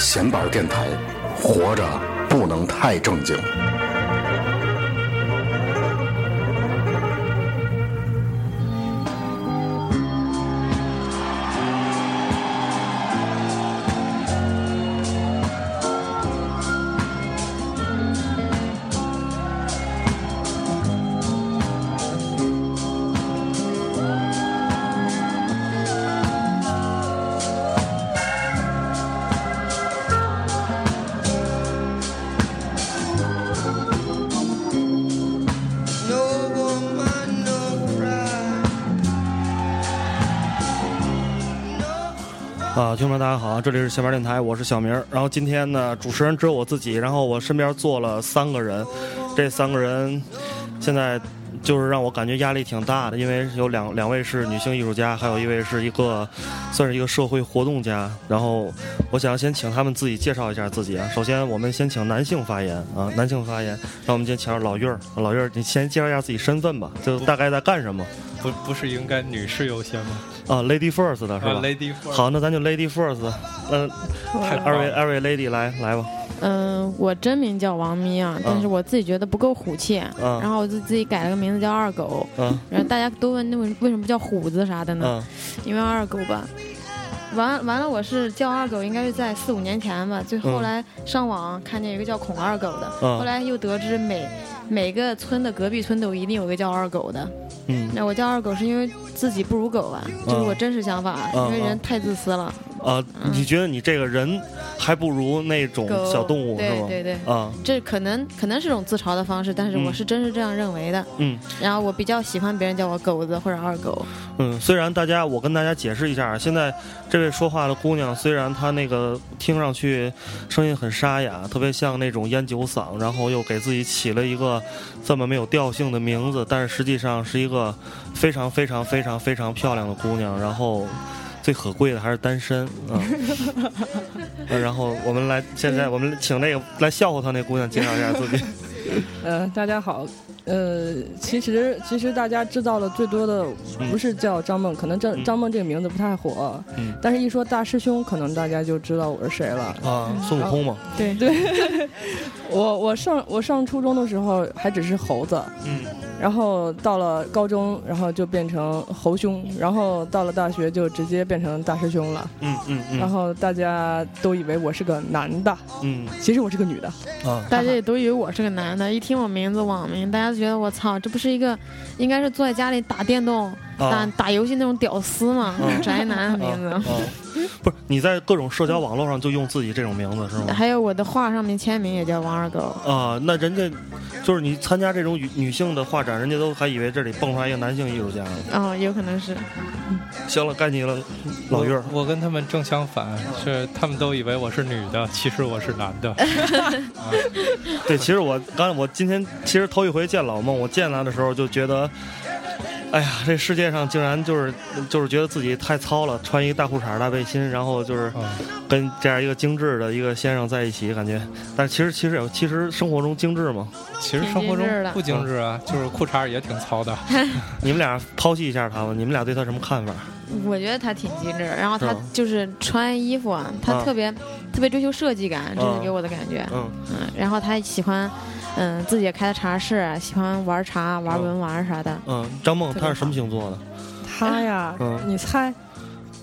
闲板电台，活着不能太正经。听众们大家好，这里是闲玩电台，我是小明。然后今天呢，主持人只有我自己，然后我身边坐了三个人，这三个人现在就是让我感觉压力挺大的，因为有两两位是女性艺术家，还有一位是一个算是一个社会活动家。然后我想先请他们自己介绍一下自己啊。首先我们先请男性发言啊，男性发言。那我们先请老岳儿，老岳儿你先介绍一下自己身份吧，就大概在干什么不不是应该女士优先吗？啊？Lady first 的是吧、啊，Lady first 好，那咱就 Lady first。嗯、二位了二位 Lady 来来吧。嗯，我真名叫王咪啊，但是我自己觉得不够虎气，嗯然后我就自己改了个名字叫二狗。嗯然后大家都问那为为什么叫虎子啥的呢？嗯因为二狗吧。完完了，我是叫二狗，应该是在四五年前吧。就后来上网看见一个叫孔二狗的，嗯后来又得知每每个村的隔壁村都一定有个叫二狗的。嗯那我叫二狗是因为自己不如狗啊，这是我真实想法，嗯因为人太自私了。啊，你觉得你这个人还不如那种小动物是吗？对对对啊，这可能可能是种自嘲的方式，但是我嗯是真是这样认为的。嗯然后我比较喜欢别人叫我狗子或者二狗。嗯，虽然大家我跟大家解释一下，现在这位说话的姑娘，虽然她那个听上去声音很沙哑，特别像那种烟酒嗓，然后又给自己起了一个这么没有调性的名字，但是实际上是一个非常非常非常非常漂亮的姑娘，然后。最可贵的还是单身啊、呃然后我们来，现在我们请那个来笑话他那姑娘介绍一下自己。呃，大家好，呃，其实其实大家知道的最多的不是叫张梦，可能张嗯张梦这个名字不太火，嗯但是一说大师兄，可能大家就知道我是谁了。啊，孙悟空嘛，对 对，我我上我上初中的时候还只是猴子，嗯然后到了高中，然后就变成猴兄，然后到了大学就直接变成大师兄了。嗯嗯嗯，然后大家都以为我是个男的，嗯其实我是个女的。啊，大家也都以为我是个男的，一听我名字网名，大家觉得我操，这不是一个应该是坐在家里打电动、打啊打游戏那种屌丝吗？嗯宅男的名字。啊，不是你在各种社交网络上就用自己这种名字是吗？还有我的画上面签名也叫王二狗。啊，那人家就是你参加这种女女性的画展，人家都还以为这里蹦出来一个男性艺术家呢。哦，有可能是。行了，该你了，老岳儿。我跟他们正相反，是他们都以为我是女的，其实我是男的。啊对，其实我刚才我今天其实头一回见老孟，我见他的时候就觉得。哎呀，这世界上竟然就是就是觉得自己太糙了，穿一个大裤衩、大背心，然后就是啊跟这样一个精致的一个先生在一起，感觉，但是其实其实有其实生活中精致嘛。其实生活中不精致啊，就是裤衩也挺糙的。你们俩剖析一下他吧，你们俩对他什么看法？我觉得他挺精致，然后他就是穿衣服啊，他啊特别、特别追求设计感，这啊是给我的感觉。嗯嗯，然后他喜欢，嗯，自己也开的茶室，喜欢玩茶、玩文玩啥的。嗯，张梦他是什么星座的？他呀，嗯你猜？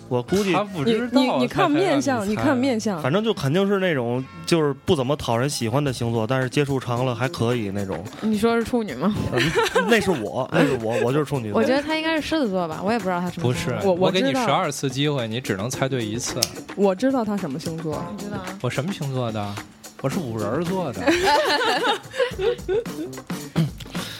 我估计他不你知道，你你看面相，你看面相，反正就肯定是那种就是不怎么讨人喜欢的星座，但是接触长了还可以那种。你说是处女吗？嗯那是我，那是我，我就是处女座。我觉得他应该是狮子座吧，我也不知道他什么不是。我我给你十二次机会，你只能猜对一次。我知道他什么星座。你知道啊？我什么星座的？我是五人儿座的。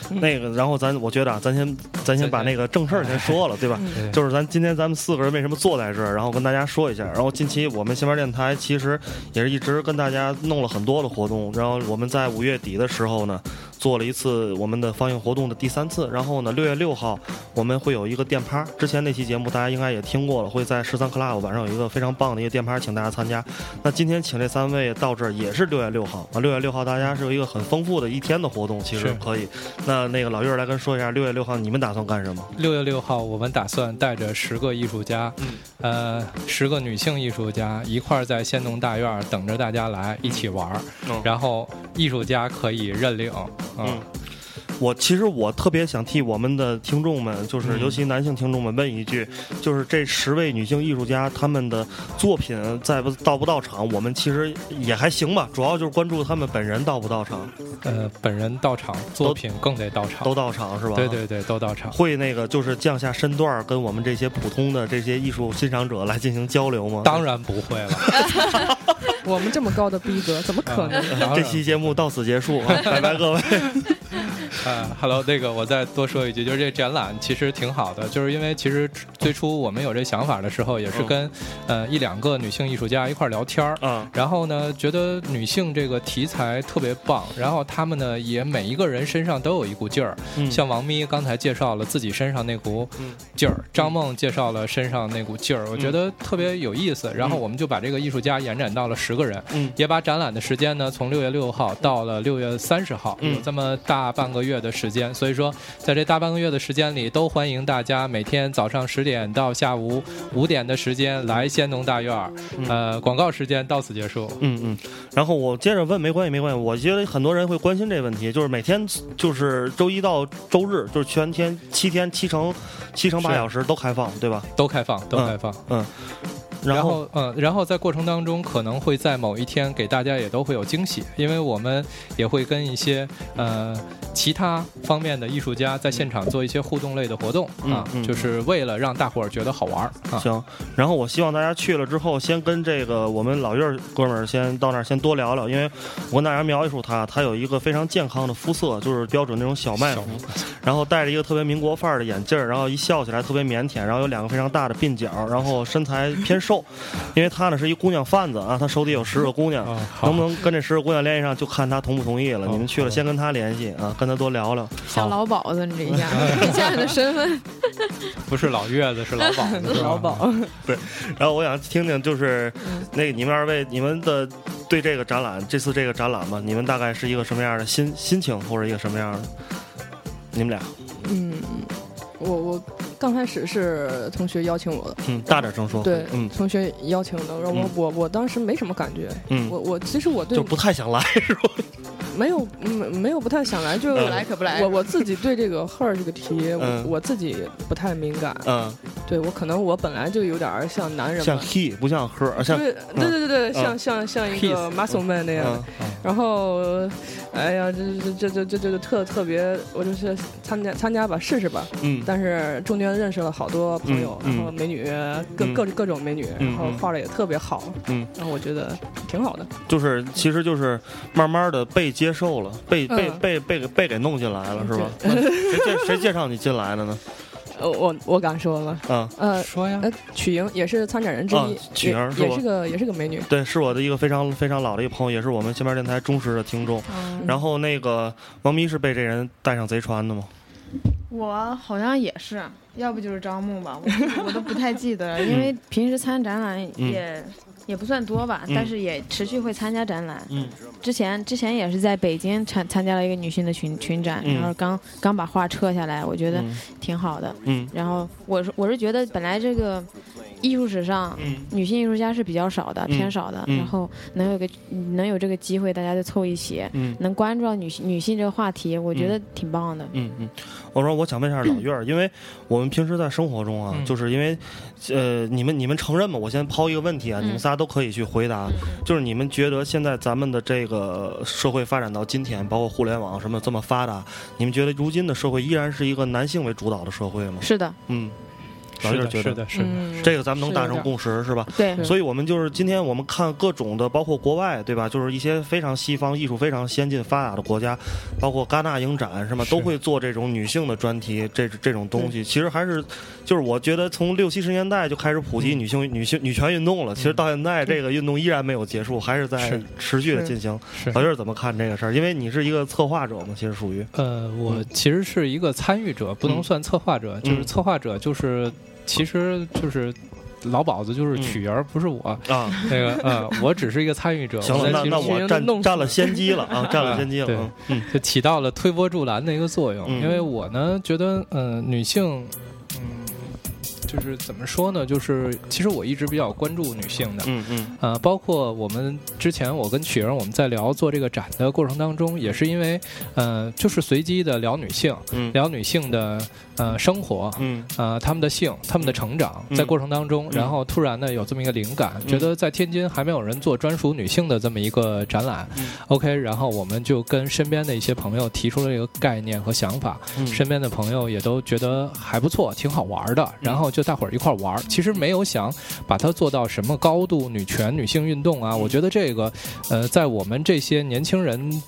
那个，然后咱我觉得啊，咱先咱先把那个正事儿先说了，对吧？就是咱今天咱们四个人为什么坐在这儿，然后跟大家说一下。然后近期我们新闻电台其实也是一直跟大家弄了很多的活动，然后我们在五月底的时候呢，做了一次我们的放映活动的第三次。然后呢，六月六号我们会有一个电趴，之前那期节目大家应该也听过了，会在十三 club 晚上有一个非常棒的一个电趴，请大家参加。那今天请这三位到这儿也是六月六号啊，六月六号大家是有一个很丰富的一天的活动，其实是可以。那那个老岳儿来跟说一下，六月六号你们打算干什么？六月六号，我们打算带着十个艺术家，嗯呃，十个女性艺术家一块儿在仙农大院儿等着大家来一起玩儿，嗯然后艺术家可以认领，嗯嗯，我其实我特别想替我们的听众们，就是嗯尤其男性听众们问一句，就是这十位女性艺术家她们的作品在不到不到场，我们其实也还行吧，主要就是关注她们本人到不到场，呃，本人到场，作品更得到场，都到场是吧？对。对对，都到场。会那个就是降下身段儿，跟我们这些普通的这些艺术欣赏者来进行交流吗？当然不会了，我们这么高的逼格，怎么可能？这期节目到此结束 啊，拜拜各位。呃，Hello，那个我再多说一句，就是这展览其实挺好的，就是因为其实最初我们有这想法的时候，也是跟、呃一两个女性艺术家一块聊天儿。啊，然后呢，觉得女性这个题材特别棒，然后她们呢也每一个人身上都有一股劲儿，嗯像王咪刚才介绍了自己身上那股嗯劲儿，张梦介绍了身上那股劲儿，我觉得特别有意思。然后我们就把这个艺术家延展到了十个人，嗯也把展览的时间呢从六月六号到了六月三十号，嗯有这么大半个月的时间。所以说，在这大半个月的时间里，都欢迎大家每天早上十点到下午五点的时间来仙农大院儿。呃，广告时间到此结束。嗯嗯，然后我接着问，没关系没关系，我觉得很多人会关心这个问题，就是每天就是周一到周日，就是全天七天七乘七乘八小时都开放，对吧？都开放，都嗯开放。嗯，然后后，嗯，然后在过程当中，可能会在某一天给大家也都会有惊喜，因为我们也会跟一些呃其他方面的艺术家在现场做一些互动类的活动啊，就是为了让大伙儿觉得好玩儿啊。行，然后我希望大家去了之后，先跟这个我们老院儿哥们儿先到那儿先多聊聊，因为我跟大家描述他，他有一个非常健康的肤色，就是标准那种小麦肤，然后戴着一个特别民国范儿的眼镜儿，然后一笑起来特别腼腆，然后有两个非常大的鬓角，然后身材偏瘦，因为他呢是一姑娘贩子啊，他手底有十个姑娘，啊，能不能跟这十个姑娘联系上，就看他同不同意了。你们去了先跟他联系啊，跟他多聊聊。像老鸨子，你这一下，一下你的身份，不是老月子，是老鸨子，老鸨，然后我想听听，就是那个你们二位，你们的对这个展览，这次这个展览吧，你们大概是一个什么样的心心情，或者一个什么样的？你们俩，嗯，我我刚开始是同学邀请我的，嗯，大点声说。对，嗯。同学邀请的，然后我嗯。我我当时没什么感觉，嗯，我我其实我对就不太想来，是吧？没有没没有不太想来，就嗯不来可不来。我我自己对这个 her 这个题，嗯。我我自己不太敏感，嗯，对我可能我本来就有点儿像男人像。he 不像 her，像对对对对像像像一个 Kiss muscle man 那样。的嗯，然后，哎呀，这这这这这这特特别，我就是参加参加吧，试试吧。嗯但是中间认识了好多朋友，然后美女各嗯各各种美女，嗯然后画的也特别好，嗯，然后我觉得挺好的。就是其实就是慢慢的被接受了，被被嗯被被给被给弄进来了，是吧？谁介谁介绍你进来的呢？呃，我我敢说吗？嗯，呃说呀，呃，曲莹也是参展人之啊一，曲莹是吧也也是个也是个美女。对，是我的一个非常非常老的一个朋友，也是我们新边电台忠实的听众。嗯然后那个王咪是被这人带上贼船的吗？我好像也是，要不就是招募吧，我我都不太记得了，因为平时参展览也、也不算多吧，嗯但是也持续会参加展览。嗯之前之前也是在北京参参加了一个女性的群群展，嗯然后刚刚把画撤下来，我觉得嗯挺好的。嗯然后我是我是觉得本来这个艺术史上。嗯女性艺术家是比较少的，嗯偏少的，嗯然后能有个能有这个机会，大家就凑一起，嗯能关注到女性女性这个话题，我觉得挺棒的。嗯嗯，我说我想问一下老岳儿，因为我们平时在生活中啊，嗯就是因为呃，你们你们承认吗？我先抛一个问题啊，嗯你们仨都可以去回答，就是你们觉得现在咱们的这个社会发展到今天，包括互联网什么这么发达，你们觉得如今的社会依然是一个男性为主导的社会吗？是的，嗯，老是的，岳觉得是的，是的，嗯，这个咱们能达成共识是吧？对，所以我们就是今天我们看各种的，包括国外对吧？就是一些非常西方艺术非常先进发达的国家，包括戛纳影展是吗？是。都会做这种女性的专题，这这种东西。其实还是就是我觉得从六七十年代就开始普及女性、女性女权运动了，其实到现在这个运动依然没有结束，还是在持续的进行。是。老岳怎么看这个事儿？因为你是一个策划者嘛，其实属于呃，我其实是一个参与者，不能嗯。算策划者，就是嗯。策划者，就是其实就是老鸨子就是曲儿，不是我。啊。那个呃，我只是一个参与者。行了，那我在其中那我占占了先机了啊，占了先机了。对嗯嗯就起到了推波助澜的一个作用。嗯因为我呢觉得，呃，女性，嗯，就是怎么说呢？就是其实我一直比较关注女性的。嗯嗯呃，包括我们之前我跟曲儿我们在聊做这个展的过程当中，也是因为，呃，就是随机的聊女性，嗯聊女性的呃生活，嗯。呃，他们的性，他们的成长，嗯。在过程当中，嗯。然后突然呢有这么一个灵感，觉得在天津还没有人做专属女性的这么一个展览、嗯。O k 然后我们就跟身边的一些朋友提出了一个概念和想法，嗯。身边的朋友也都觉得还不错，挺好玩的，然后就大伙儿一块儿玩儿。其实没有想把它做到什么高度女权、女性运动啊，我觉得这个，呃，在我们这些年轻人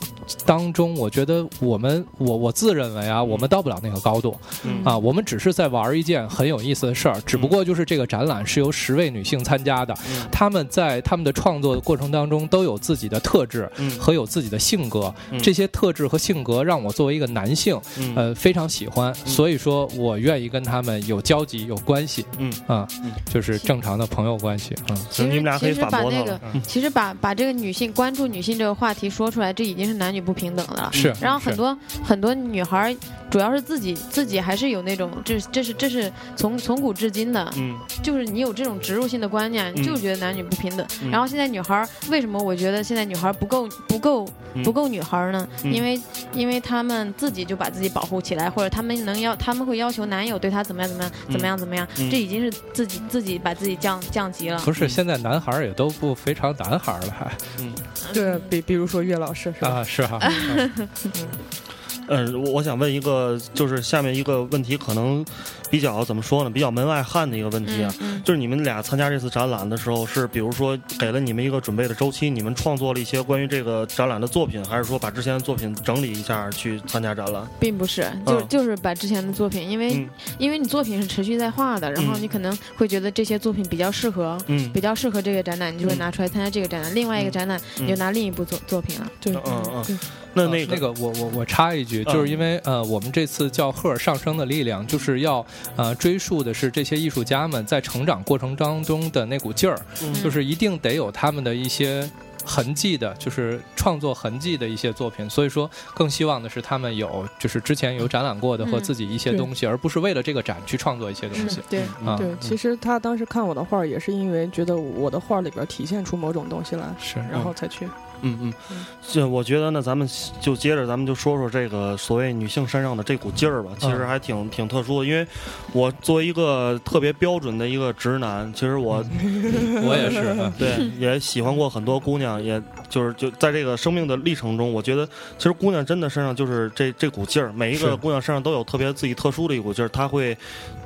当中，我觉得我们我我自认为啊，我们到不了那个高度。嗯。啊，我们只是在玩一件很有意思的事儿，只不过就是这个展览是由十位女性参加的，嗯。她们在她们的创作的过程当中都有自己的特质嗯。和有自己的性格，嗯。这些特质和性格让我作为一个男性，嗯。呃，非常喜欢，所以说我愿意跟她们有交集、有关系，嗯。啊嗯，就是正常的朋友关系，嗯，其实你们俩可以其实反驳他把那个了。其实把把这个女性关注女性这个话题说出来，这已经是男女不平等的了。是，然后很多很多女孩儿，主要是自己自己还是有那种，这这是这是从从古至今的，嗯。就是你有这种植入性的观念，嗯。就觉得男女不平等。嗯。然后现在女孩为什么我觉得现在女孩不够不够嗯。不够女孩呢？嗯。因为因为他们自己就把自己保护起来，或者他们能要他们会要求男友对她怎么样怎么样嗯。怎么样怎么样，嗯。这已经是自己自己把自己降降级了。不是现在男孩也都不非常男孩了，还嗯。对比比如说岳老师是吧？啊是哈，嗯，我我想问一个，就是下面一个问题，可能比较怎么说呢？比较门外汉的一个问题啊。嗯就是你们俩参加这次展览的时候，是比如说给了你们一个准备的周期，你们创作了一些关于这个展览的作品，还是说把之前的作品整理一下去参加展览？并不是，就、嗯就是把之前的作品，因为、嗯因为你作品是持续在画的，然后嗯你可能会觉得这些作品比较适合，嗯比较适合这个展览，你就会拿出来参加这个展览。另外一个展览，嗯你就拿另一部作作品了。对，嗯嗯对那那个呃那个我我我插一句，嗯就是因为呃，我们这次叫赫尔上升的力量，就是要呃追溯的是这些艺术家们在成长过程当中的那股劲儿，嗯就是一定得有他们的一些。痕迹的，就是创作痕迹的一些作品，所以说更希望的是他们有，就是之前有展览过的和嗯自己一些东西，而不是为了这个展去创作一些东西。对啊，对，其实他当时看我的画，也是因为觉得我的画里边体现出某种东西来，是，然后才去。嗯嗯嗯，这我觉得呢，咱们就接着咱们就说说这个所谓女性身上的这股劲儿吧，其实还挺挺特殊的。因为我作为一个特别标准的一个直男，其实我 我也是，嗯。对也喜欢过很多姑娘，也就是就在这个生命的历程中，我觉得其实姑娘真的身上就是这这股劲儿，每一个姑娘身上都有特别自己特殊的一股劲儿，她会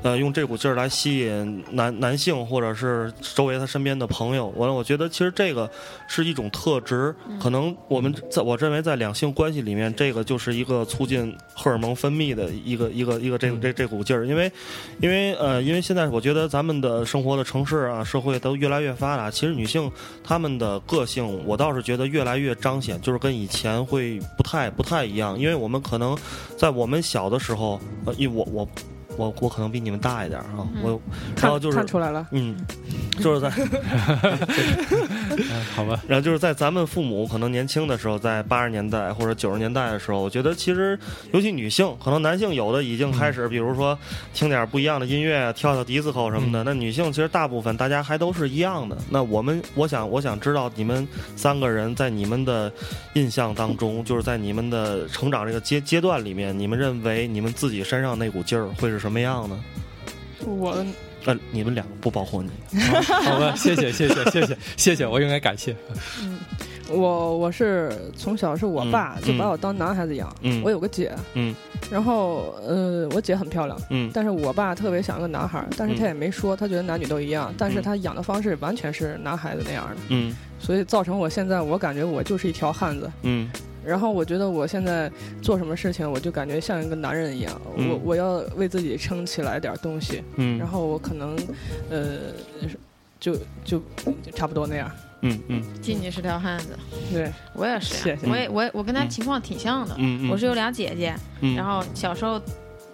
呃用这股劲儿来吸引男男性或者是周围她身边的朋友。完了，我觉得其实这个是一种特质，可能我们在我认为在两性关系里面，这个就是一个促进荷尔蒙分泌的一个一个一个这这这股劲儿，因为因为呃因为现在我觉得咱们的生活的城市啊社会都越来越发达，其实女性她们的个性，我倒是觉觉得越来越彰显，就是跟以前会不太不太一样，因为我们可能在我们小的时候，呃，因我我我我可能比你们大一点啊，我然后就是看出来了，嗯，就是在。嗯好吧，然后就是在咱们父母可能年轻的时候，在八十年代或者九十年代的时候，我觉得其实尤其女性，可能男性有的已经开始，比如说听点不一样的音乐，跳跳迪斯科什么的。那女性其实大部分大家还都是一样的。那我们，我想，我想知道你们三个人在你们的印象当中，就是在你们的成长这个阶阶段里面，你们认为你们自己身上那股劲儿会是什么样呢？我呃，你们两个不包括你。好吧，谢谢谢谢谢谢谢谢，我应该感谢。嗯我我是从小是我爸嗯就把我当男孩子养，嗯我有个姐，嗯然后呃我姐很漂亮，嗯但是我爸特别想要个男孩儿，但是他嗯也没说，他觉得男女都一样，但是嗯他养的方式完全是男孩子那样的，嗯所以造成我现在我感觉我就是一条汉子。嗯然后我觉得我现在做什么事情，我就感觉像一个男人一样，嗯。我我要为自己撑起来点东西，嗯，然后我可能，呃，就就就差不多那样。嗯嗯。记你是条汉子，对，我也是谢谢，我也我我跟他嗯。情况挺像的。嗯嗯，我是有俩姐姐，嗯，然后小时候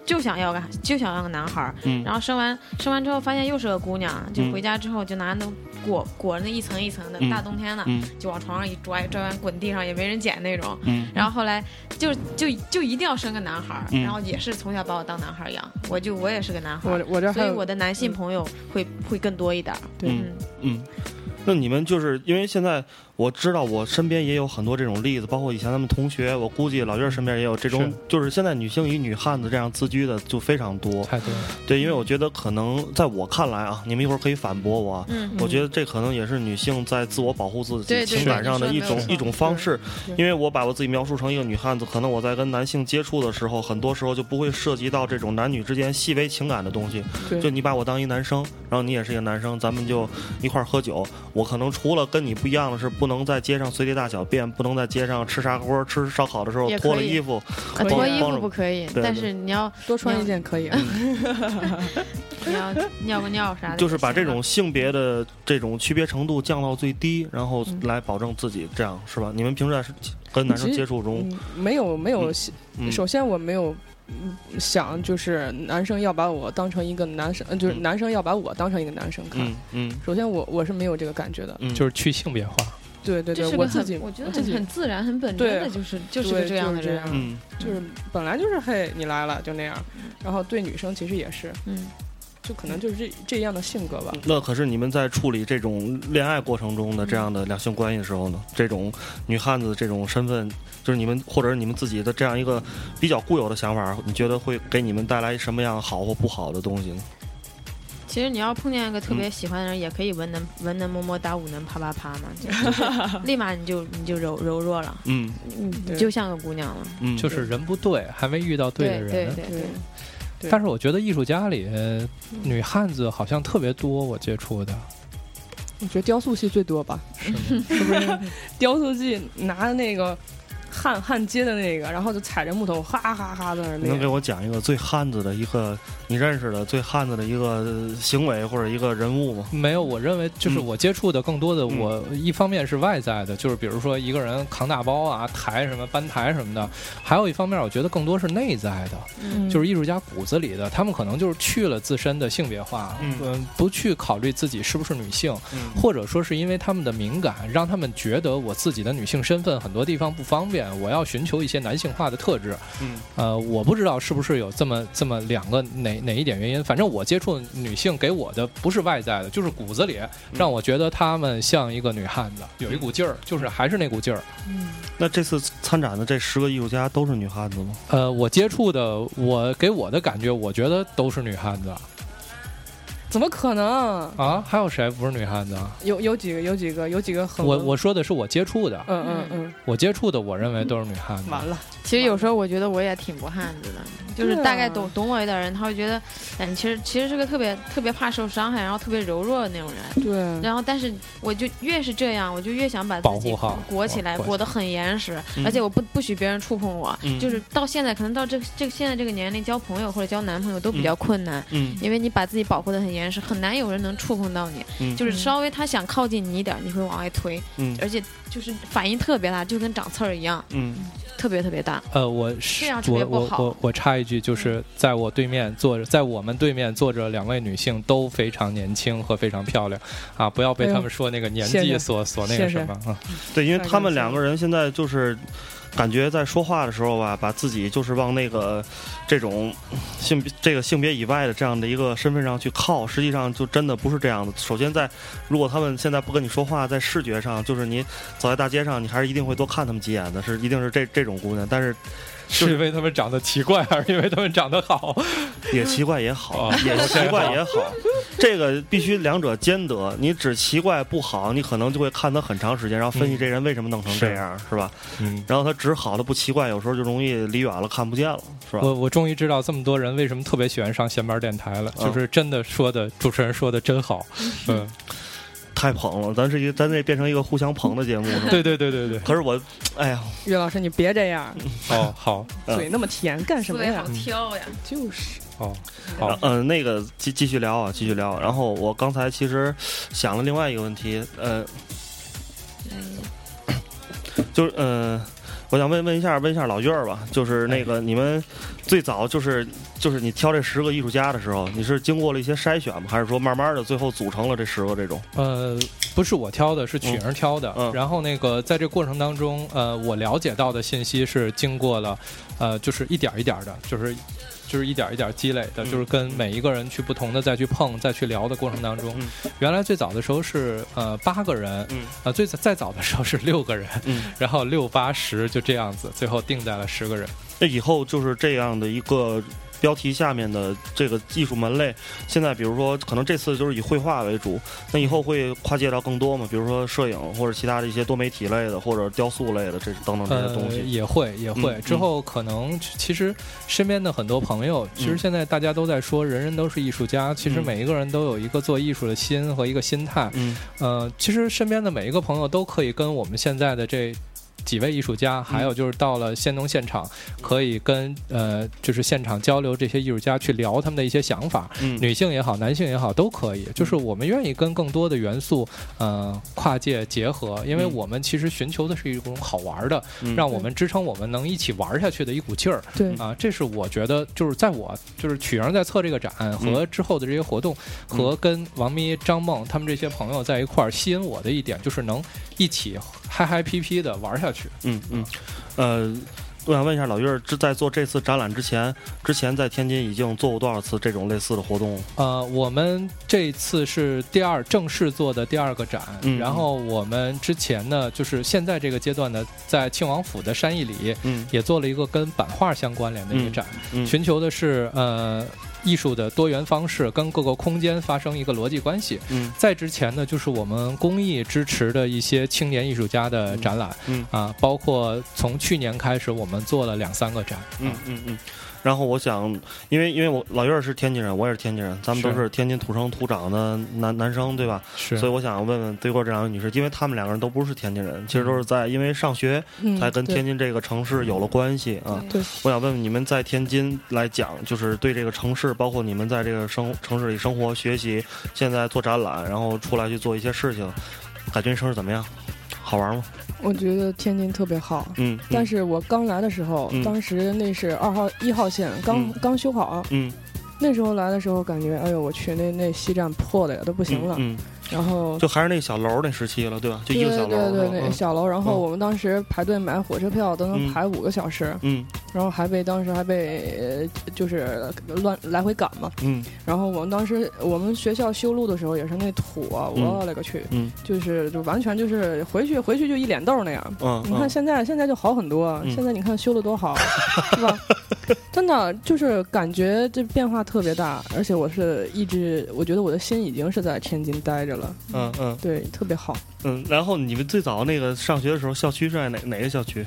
就想要个就想要个男孩儿，嗯。然后生完生完之后发现又是个姑娘，就嗯。回家之后就拿那裹裹那一层一层的，嗯大冬天的嗯。就往床上一拽，拽完滚地上也没人捡那种。嗯。然后后来就就就一定要生个男孩儿，嗯。然后也是从小把我当男孩儿养，我就我也是个男孩我儿，所以我的男性朋友会会更多一点儿。对。嗯，嗯，那你们就是因为现在我知道我身边也有很多这种例子，包括以前咱们同学，我估计老岳身边也有这种是，就是现在女性以女汉子这样自居的就非常多。太多了。对，因为我觉得可能在我看来啊，你们一会儿可以反驳我啊。嗯我觉得这可能也是女性在自我保护自己对对情感上的一种一种方式，因为我把我自己描述成一个女汉子，可能我在跟男性接触的时候，很多时候就不会涉及到这种男女之间细微情感的东西。对就你把我当一男生，然后你也是一个男生，咱们就一块儿喝酒。我可能除了跟你不一样的是，不能在街上随地大小便，不能在街上吃砂锅、吃烧烤的时候脱了衣服。脱衣服不可以，但是你要多穿一件可以。啊 你要尿个尿啥的，就是把这种性别的这种区别程度降到最低，然后嗯来保证自己这样是吧？你们平时在跟男生接触中，嗯，没有没有，嗯首先我没有。嗯想就是男生要把我当成一个男生，呃就是嗯男生要把我当成一个男生看。嗯嗯首先我我是没有这个感觉的，嗯，就是去性别化。对对对，这是个我自己很我觉得自己很很自然、很本真的，就是就是个这样的人样。嗯就是本来就是嘿你来了就那样，然后对女生其实也是，嗯，就可能就是这这样的性格吧。那可是你们在处理这种恋爱过程中的这样的两性关系的时候呢，这种女汉子这种身份，就是你们或者是你们自己的这样一个比较固有的想法，你觉得会给你们带来什么样好或不好的东西呢？其实你要碰见一个特嗯别喜欢的人，也可以文能文能么么哒，武能啪啪啪嘛，就 就是立马你就你就柔柔弱了，嗯你就像个姑娘了。嗯，就是人不对，还没遇到对的人。对对对，对但是我觉得艺术家里，呃女汉子好像特别多，我接触的。我觉得雕塑系最多吧，是吗？是不是？雕塑系拿那个焊焊接的那个，然后就踩着木头，哈哈哈在那儿能给。我讲一个最汉子的一个你认识的最汉子的一个行为或者一个人物吗？没有，我认为就是嗯我接触的更多的，嗯我一方面是外在的，就是比如说一个人扛大包啊、抬什么搬抬什么的；还有一方面，我觉得更多是内在的，嗯，就是艺术家骨子里的，他们可能就是去了自身的性别化，嗯不去考虑自己是不是女性，嗯或者说是因为他们的敏感，让他们觉得我自己的女性身份很多地方不方便，我要寻求一些男性化的特质。嗯呃，我不知道是不是有这么这么两个哪哪一点原因，反正我接触女性给我的不是外在的，就是骨子里让我觉得她们像一个女汉子，有一股劲儿，就是还是那股劲儿。嗯那这次参展的这十个艺术家都是女汉子吗？呃，我接触的，我给我的感觉，我觉得都是女汉子怎么可能？啊，还有谁不是女汉子啊？有有几个，有几个，有几个很我我说的是我接触的，嗯嗯嗯，我接触的，我认为都是女汉子。完了，其实有时候我觉得我也挺不汉子的，就是大概懂懂我一点人，他会觉得，哎，你其实其实是个特别特别怕受伤害，然后特别柔弱的那种人。对，然后，但是我就越是这样，我就越想把自己保护好裹起来，裹裹得很严实，嗯而且我不不许别人触碰我。嗯就是到现在，可能到这个这个现在这个年龄，交朋友或者交男朋友都比较困难，嗯因为你把自己保护得很严实，很难有人能触碰到你。嗯就是稍微他想靠近你一点，你会往外推，嗯而且就是反应特别大，就跟长刺儿一样，嗯特别特别大。呃，我是我我不好我我插一句，就是在我对面坐着，在我们对面坐着两位女性，都非常年轻和非常漂亮，啊，不要被他们说那个年纪所所那个什么啊。对，因为他们两个人现在就是感觉在说话的时候吧，把自己就是往那个这种性别这个性别以外的这样的一个身份上去靠，实际上就真的不是这样的。首先在如果他们现在不跟你说话，在视觉上就是你走在大街上，你还是一定会多看他们几眼的，是一定是这这种姑娘，但是。是因为他们长得奇怪，还是因为他们长得好？也奇怪也好，哦也奇怪也好，这个必须两者兼得。你只奇怪不好，你可能就会看他很长时间，然后分析这人为什么弄成这样，是吧？嗯，然后他只好的不奇怪，有时候就容易离远了看不见了，是吧？我我终于知道这么多人为什么特别喜欢上闲班电台了，嗯就是真的说的主持人说的真好，嗯，太捧了，咱是一个咱这变成一个互相捧的节目，是吧？对对对对对，可是我，哎呀，岳老师你别这样，哦好，嗯嘴那么甜干什么呀好？挑呀。就是哦好，嗯、那个继继续聊啊，继续聊。然后我刚才其实想了另外一个问题，呃，就是呃，我想问问一下，问一下老岳儿吧，就是那个你们最早就是就是你挑这十个艺术家的时候，你是经过了一些筛选吗？还是说慢慢的最后组成了这十个这种？呃，不是我挑的，是曲莹挑的。嗯嗯然后那个在这过程当中，呃，我了解到的信息是经过了，呃，就是一点儿一点儿的，就是。就是一点儿一点儿积累的，嗯。就是跟每一个人去不同的再去碰、再去聊的过程当中，嗯。原来最早的时候是呃八个人，嗯。呃最早再早的时候是六个人，嗯，然后六八十就这样子，最后定在了十个人。那以后就是这样的一个标题下面的这个艺术门类，现在比如说可能这次就是以绘画为主，那以后会跨界到更多嘛？比如说摄影或者其他的一些多媒体类的或者雕塑类的这等等这些东呃，西。也会也会。嗯之后可能其实身边的很多朋友，其实嗯现在大家都在说，人人都是艺术家。其实嗯每一个人都有一个做艺术的心和一个心态。嗯呃，其实身边的每一个朋友都可以跟我们现在的这。几位艺术家，还有就是到了仙农现场，可以跟呃，就是现场交流这些艺术家去聊他们的一些想法，嗯女性也好，男性也好，都可以。就是我们愿意跟更多的元素，呃，跨界结合，因为嗯我们其实寻求的是一种好玩的，嗯让我们支撑我们能一起玩下去的一股劲儿。对啊，这是我觉得就是在我就是曲阳在策这个展和之后的这些活动，和跟王咪、张梦他们这些朋友在一块儿吸引我的一点，就是能一起嗨嗨皮皮的玩下去。嗯嗯，呃，我想问一下老岳儿，这在做这次展览之前，之前在天津已经做过多少次这种类似的活动？呃，我们这次是第二正式做的第二个展，嗯然后我们之前呢，就是现在这个阶段呢，在庆王府的山艺里嗯也做了一个跟版画相关联的一个展，嗯寻求的是呃艺术的多元方式跟各个空间发生一个逻辑关系。嗯在之前呢，就是我们公益支持的一些青年艺术家的展览，嗯啊，包括从去年开始，我们做了两三个展，嗯嗯嗯。然后我想，因为因为我老岳儿是天津人，我也是天津人，咱们都是是天津土生土长的男男生，对吧？是所以我想问问对过这两位女士，因为她们两个人都不是天津人，其实都是在因为上学嗯才跟天津这个城市有了关系啊。对，我想问问你们在天津来讲，就是对这个城市，包括你们在这个生城市里生活、学习，现在做展览，然后出来去做一些事情，感觉这城市怎么样？好玩吗？我觉得天津特别好。嗯，但是我刚来的时候，嗯当时那是二号一号线刚、嗯刚修好，嗯，那时候来的时候感觉，哎呦我去，那那西站破的呀都不行了。嗯，然后就还是那小楼那时期了，对吧？就一对个小楼，对对，是吧那小楼，然后我们当时排队买火车票都能嗯排五个小时，嗯然后还被当时还被呃就是乱来回赶嘛。嗯然后我们当时我们学校修路的时候也是那土啊，嗯我勒个去，嗯就是就完全就是回去回去就一脸痘那样。嗯，你看现在现在就好很多，嗯现在你看修的多好，是吧？真的就是感觉这变化特别大，而且我是一直我觉得我的心已经是在天津待着了，嗯嗯对，特别好。嗯。然后你们最早那个上学的时候，校区是在哪哪个校区？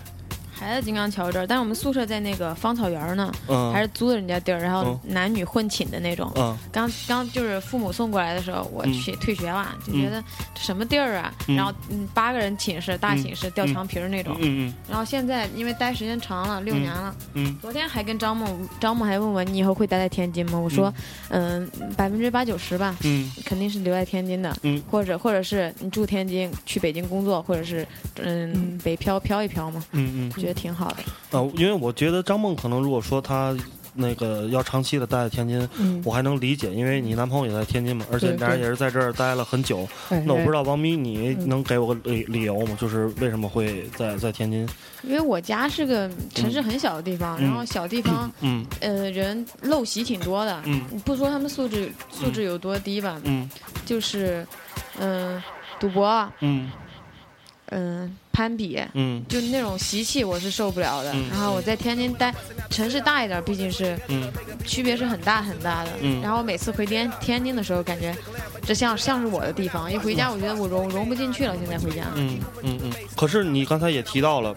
还在金刚桥这儿，但是我们宿舍在那个芳草园呢，嗯，还是租的人家地儿，然后嗯男女混寝的那种。嗯刚刚就是父母送过来的时候，我嗯去退学了，就觉得这什么地儿啊？嗯然后嗯，八个人寝室，大寝室吊墙皮儿那种。嗯然后现在因为待时间长了，六年了。嗯昨天还跟张梦，张梦还问我你以后会待在天津吗？我说，嗯，百分之八九十吧，嗯肯定是留在天津的。嗯或者或者是你住天津，去北京工作，或者是嗯嗯北漂漂一漂嘛，嗯嗯觉得挺好的。啊，因为我觉得张梦可能如果说她那个要长期的待在天津，嗯，我还能理解，因为你男朋友也在天津嘛，而且俩人也是在这儿待了很久。哎那我不知道，王咪，你嗯能给我个理理由吗？就是为什么会在在天津？因为我家是个城市很小的地方，嗯然后小地方，嗯呃，人陋习挺多的。嗯你不说他们素质素质有多低吧，嗯就是，嗯、赌博，嗯嗯、攀比，嗯就那种习气我是受不了的。嗯然后我在天津待，城市大一点，毕竟是嗯区别是很大很大的。嗯然后每次回天天津的时候，感觉这像像是我的地方，一回家我觉得我融融不进去了。现在回家，嗯嗯嗯。可是你刚才也提到了，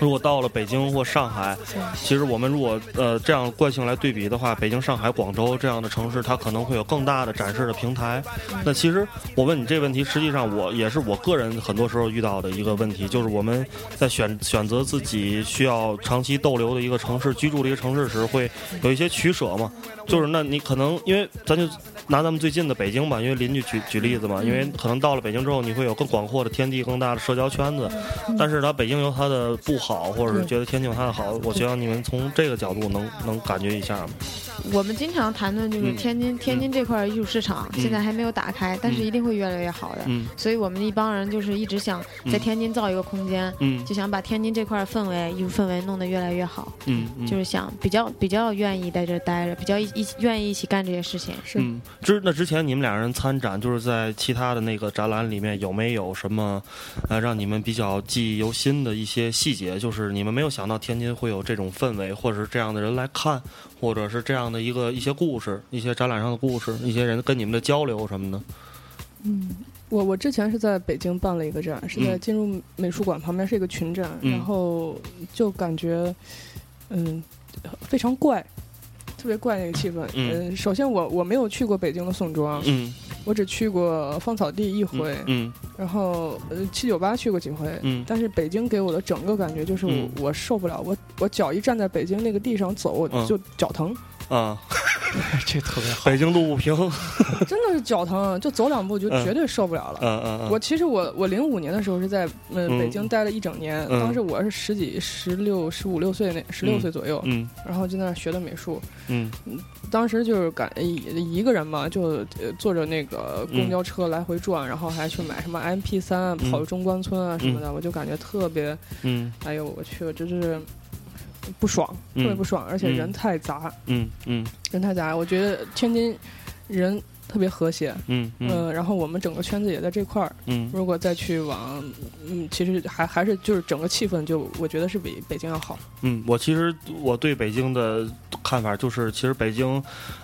如果到了北京或上海，其实我们如果呃这样惯性来对比的话，北京、上海、广州这样的城市，它可能会有更大的展示的平台。那其实我问你这个问题，实际上我也是我个人很多时候遇到的一个问题，就是我们在选选择自己需要长期逗留的一个城市、居住的一个城市时，会有一些取舍嘛。就是那你可能因为咱就拿咱们最近的北京吧，因为邻居举举例子嘛，因为可能到了北京之后，你会有更广阔的天地、更大的社交圈子。但是它北京有它的不好，或者是觉得天津有它的好，我希望你们从这个角度能能感觉一下吗。我们经常谈论就是嗯。天津、天津这块艺术市场、嗯现在还没有打开，但是一定会越来越好的。嗯。所以我们一帮人就是一直想在天津造一个空间，嗯就想把天津这块氛围、艺术氛围弄得越来越好。嗯嗯，就是想比较比较愿意在这待着，比较一一愿意一起干这些事情。是嗯，之那之前你们俩人参展，就是在其他的那个展览里面有没有什么，呃，让你们比较记忆犹新的一些细节？就是你们没有想到天津会有这种氛围，或者是这样的人来看，或者是这样的一个一些故事、一些展览上的故事，一些人跟你们的交流什么的。嗯，我我之前是在北京办了一个展，是在嗯。进入美术馆旁边是一个群展，嗯。然后就感觉嗯非常怪。特别怪那个气氛。嗯。首先我我没有去过北京的宋庄，嗯我只去过芳草地一回，嗯然后呃七九八去过几回，嗯。但是北京给我的整个感觉就是我、嗯我受不了，我我脚一站在北京那个地上走，我嗯。就脚疼，啊，这特别好。北京路不平。真的是脚疼，就走两步就嗯。绝对受不了了。嗯嗯嗯，我其实我我零五年的时候是在呃嗯。北京待了一整年，嗯。当时我是十几十六十五六岁那十六岁左右，嗯。然后就在那儿学的美术，嗯。当时就是感一一个人嘛，就呃坐着那个公交车来回转，然后还去买什么 MP 三，嗯。跑中关村啊什么的，我就感觉特别，嗯。哎呦我去，就是不爽，嗯特别不爽，而且嗯。人太杂，嗯嗯。人太杂，我觉得天津人特别和谐，嗯嗯。呃，然后我们整个圈子也在这块儿。嗯。如果再去往，嗯，其实还还是就是整个气氛就我觉得是比北京要好。嗯，我其实我对北京的看法就是，其实北京，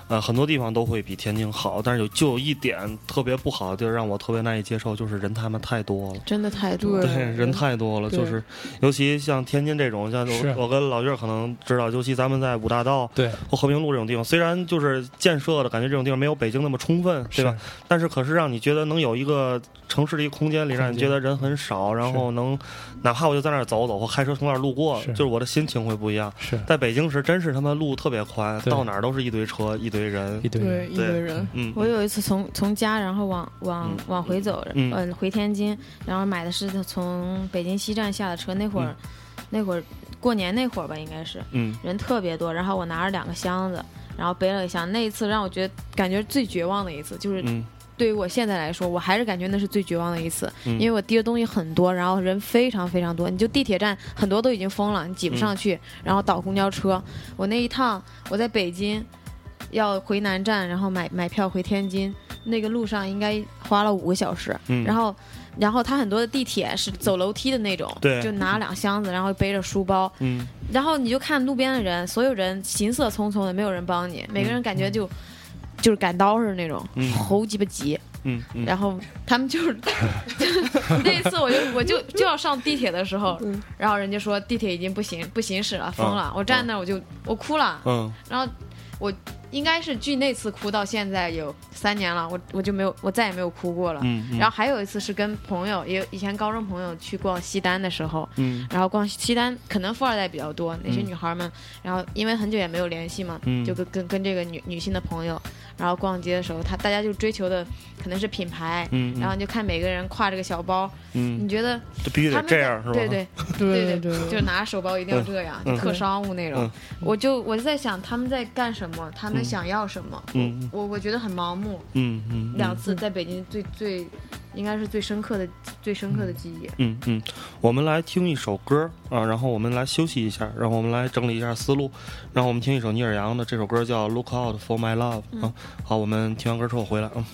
呃，很多地方都会比天津好，但是有就有一点特别不好的地儿，让我特别难以接受，就是人他妈太多了。真的太多了。对对，人太多了，就是，尤其像天津这种，像我我跟老岳可能知道，尤其咱们在五大道对，或和平路这种地方，虽然就是建设的感觉这种地方没有北京那么充分，对吧？但是可是让你觉得能有一个城市的一个空间里，让你觉得人很少，然后能，哪怕我就在那儿走走或开车从那儿路过，就是我的心情会不一样。是在北京时，真是他妈路特别宽，到哪儿都是一堆车，一堆人。一。堆对，人，一堆人，嗯，我有一次从从家，然后往往嗯。往回走，嗯。呃，回天津，然后买的是从北京西站下的车，那会儿，那会儿过年那会儿吧，应该是嗯。人特别多，然后我拿着两个箱子，然后背了一箱，那一次让我觉得感觉最绝望的一次，就是嗯。对于我现在来说，我还是感觉那是最绝望的一次，嗯，因为我提的东西很多，然后人非常非常多，你就地铁站很多都已经封了，你挤不上去，然后倒公交车。我那一趟我在北京要回南站，然后买买票回天津，那个路上应该花了五个小时。嗯。然后，然后他很多的地铁是走楼梯的那种，对。就拿两箱子，然后背着书包，嗯。然后你就看路边的人，所有人行色匆匆的，没有人帮你，每个人感觉就。就是赶刀似的那种，嗯。猴鸡巴急，嗯嗯，然后他们就是 那一次，我就我就就要上地铁的时候，嗯。然后人家说地铁已经不行不行驶了，封了。我站那我就我哭了，嗯。然后我应该是距那次哭到现在有三年了，我我就没有我再也没有哭过了。嗯，然后还有一次是跟朋友，也以前高中朋友去逛西单的时候，嗯。然后逛西单可能富二代比较多，那些嗯。女孩们，然后因为很久也没有联系嘛，嗯。就跟跟跟这个女女性的朋友，然后逛街的时候，他大家就追求的可能是品牌，嗯，然后你就看每个人挎着个小包，嗯。你觉得就必须得他们这样是吧？对 对。对对，就拿手包一定要这样，特商务那种。嗯。我就我就在想他们在干什么，他们想要什么，嗯。我我觉得很盲目。嗯嗯，嗯。两次在北京最最应该是最深刻的最深刻的记忆。嗯嗯，我们来听一首歌啊，然后我们来休息一下，然后我们来整理一下思路，然后我们听一首尼尔杨的这首歌叫《Look Out for My Love》啊。好，我们听完歌之后回来啊。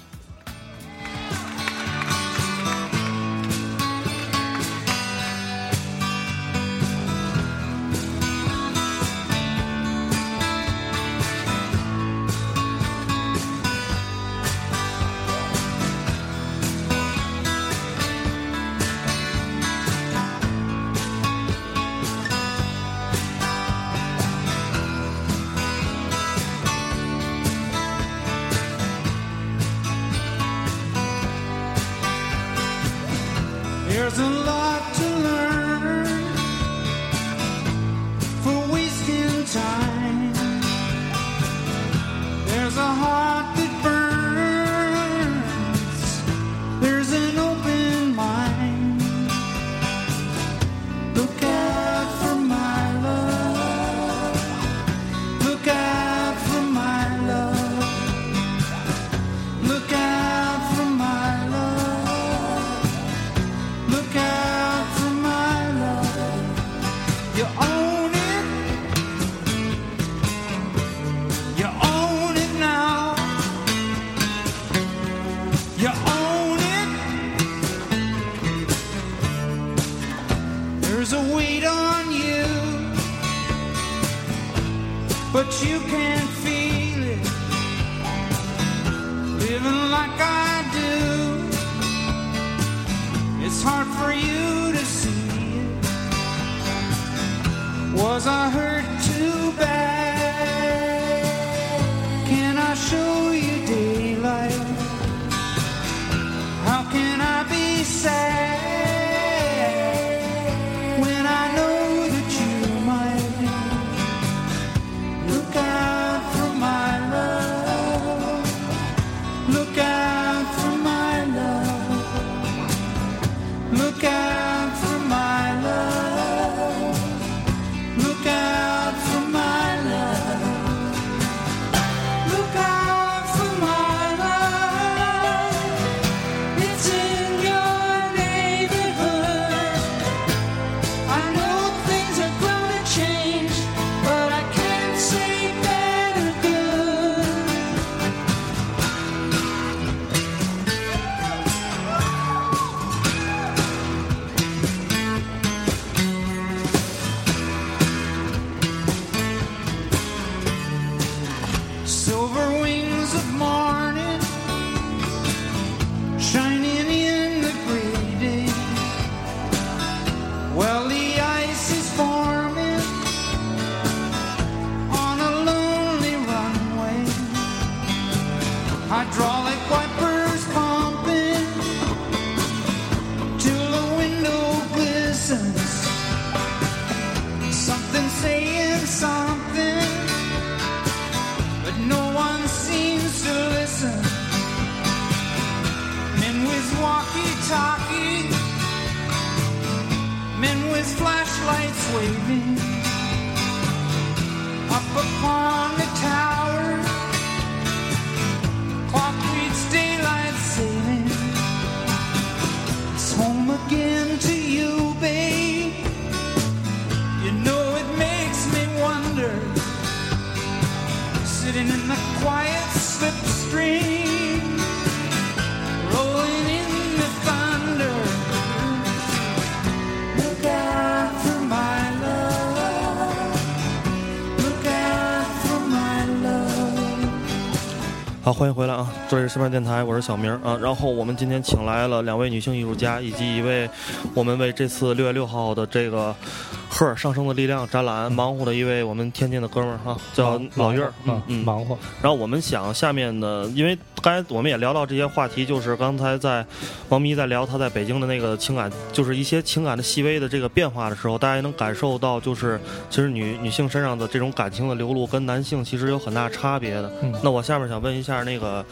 欢迎回来啊！这里是身边电台，我是小明啊。然后我们今天请来了两位女性艺术家，以及一位我们为这次六月六号的这个“赫尔上升的力量”展览忙活的一位我们天津的哥们儿啊，叫老岳儿。嗯嗯，嗯，忙活。然后我们想下面呢，因为刚才我们也聊到这些话题，就是刚才在王咪在聊他在北京的那个情感，就是一些情感的细微的这个变化的时候，大家也能感受到，就是其实女女性身上的这种感情的流露跟男性其实有很大差别的。嗯那我下面想问一下那个。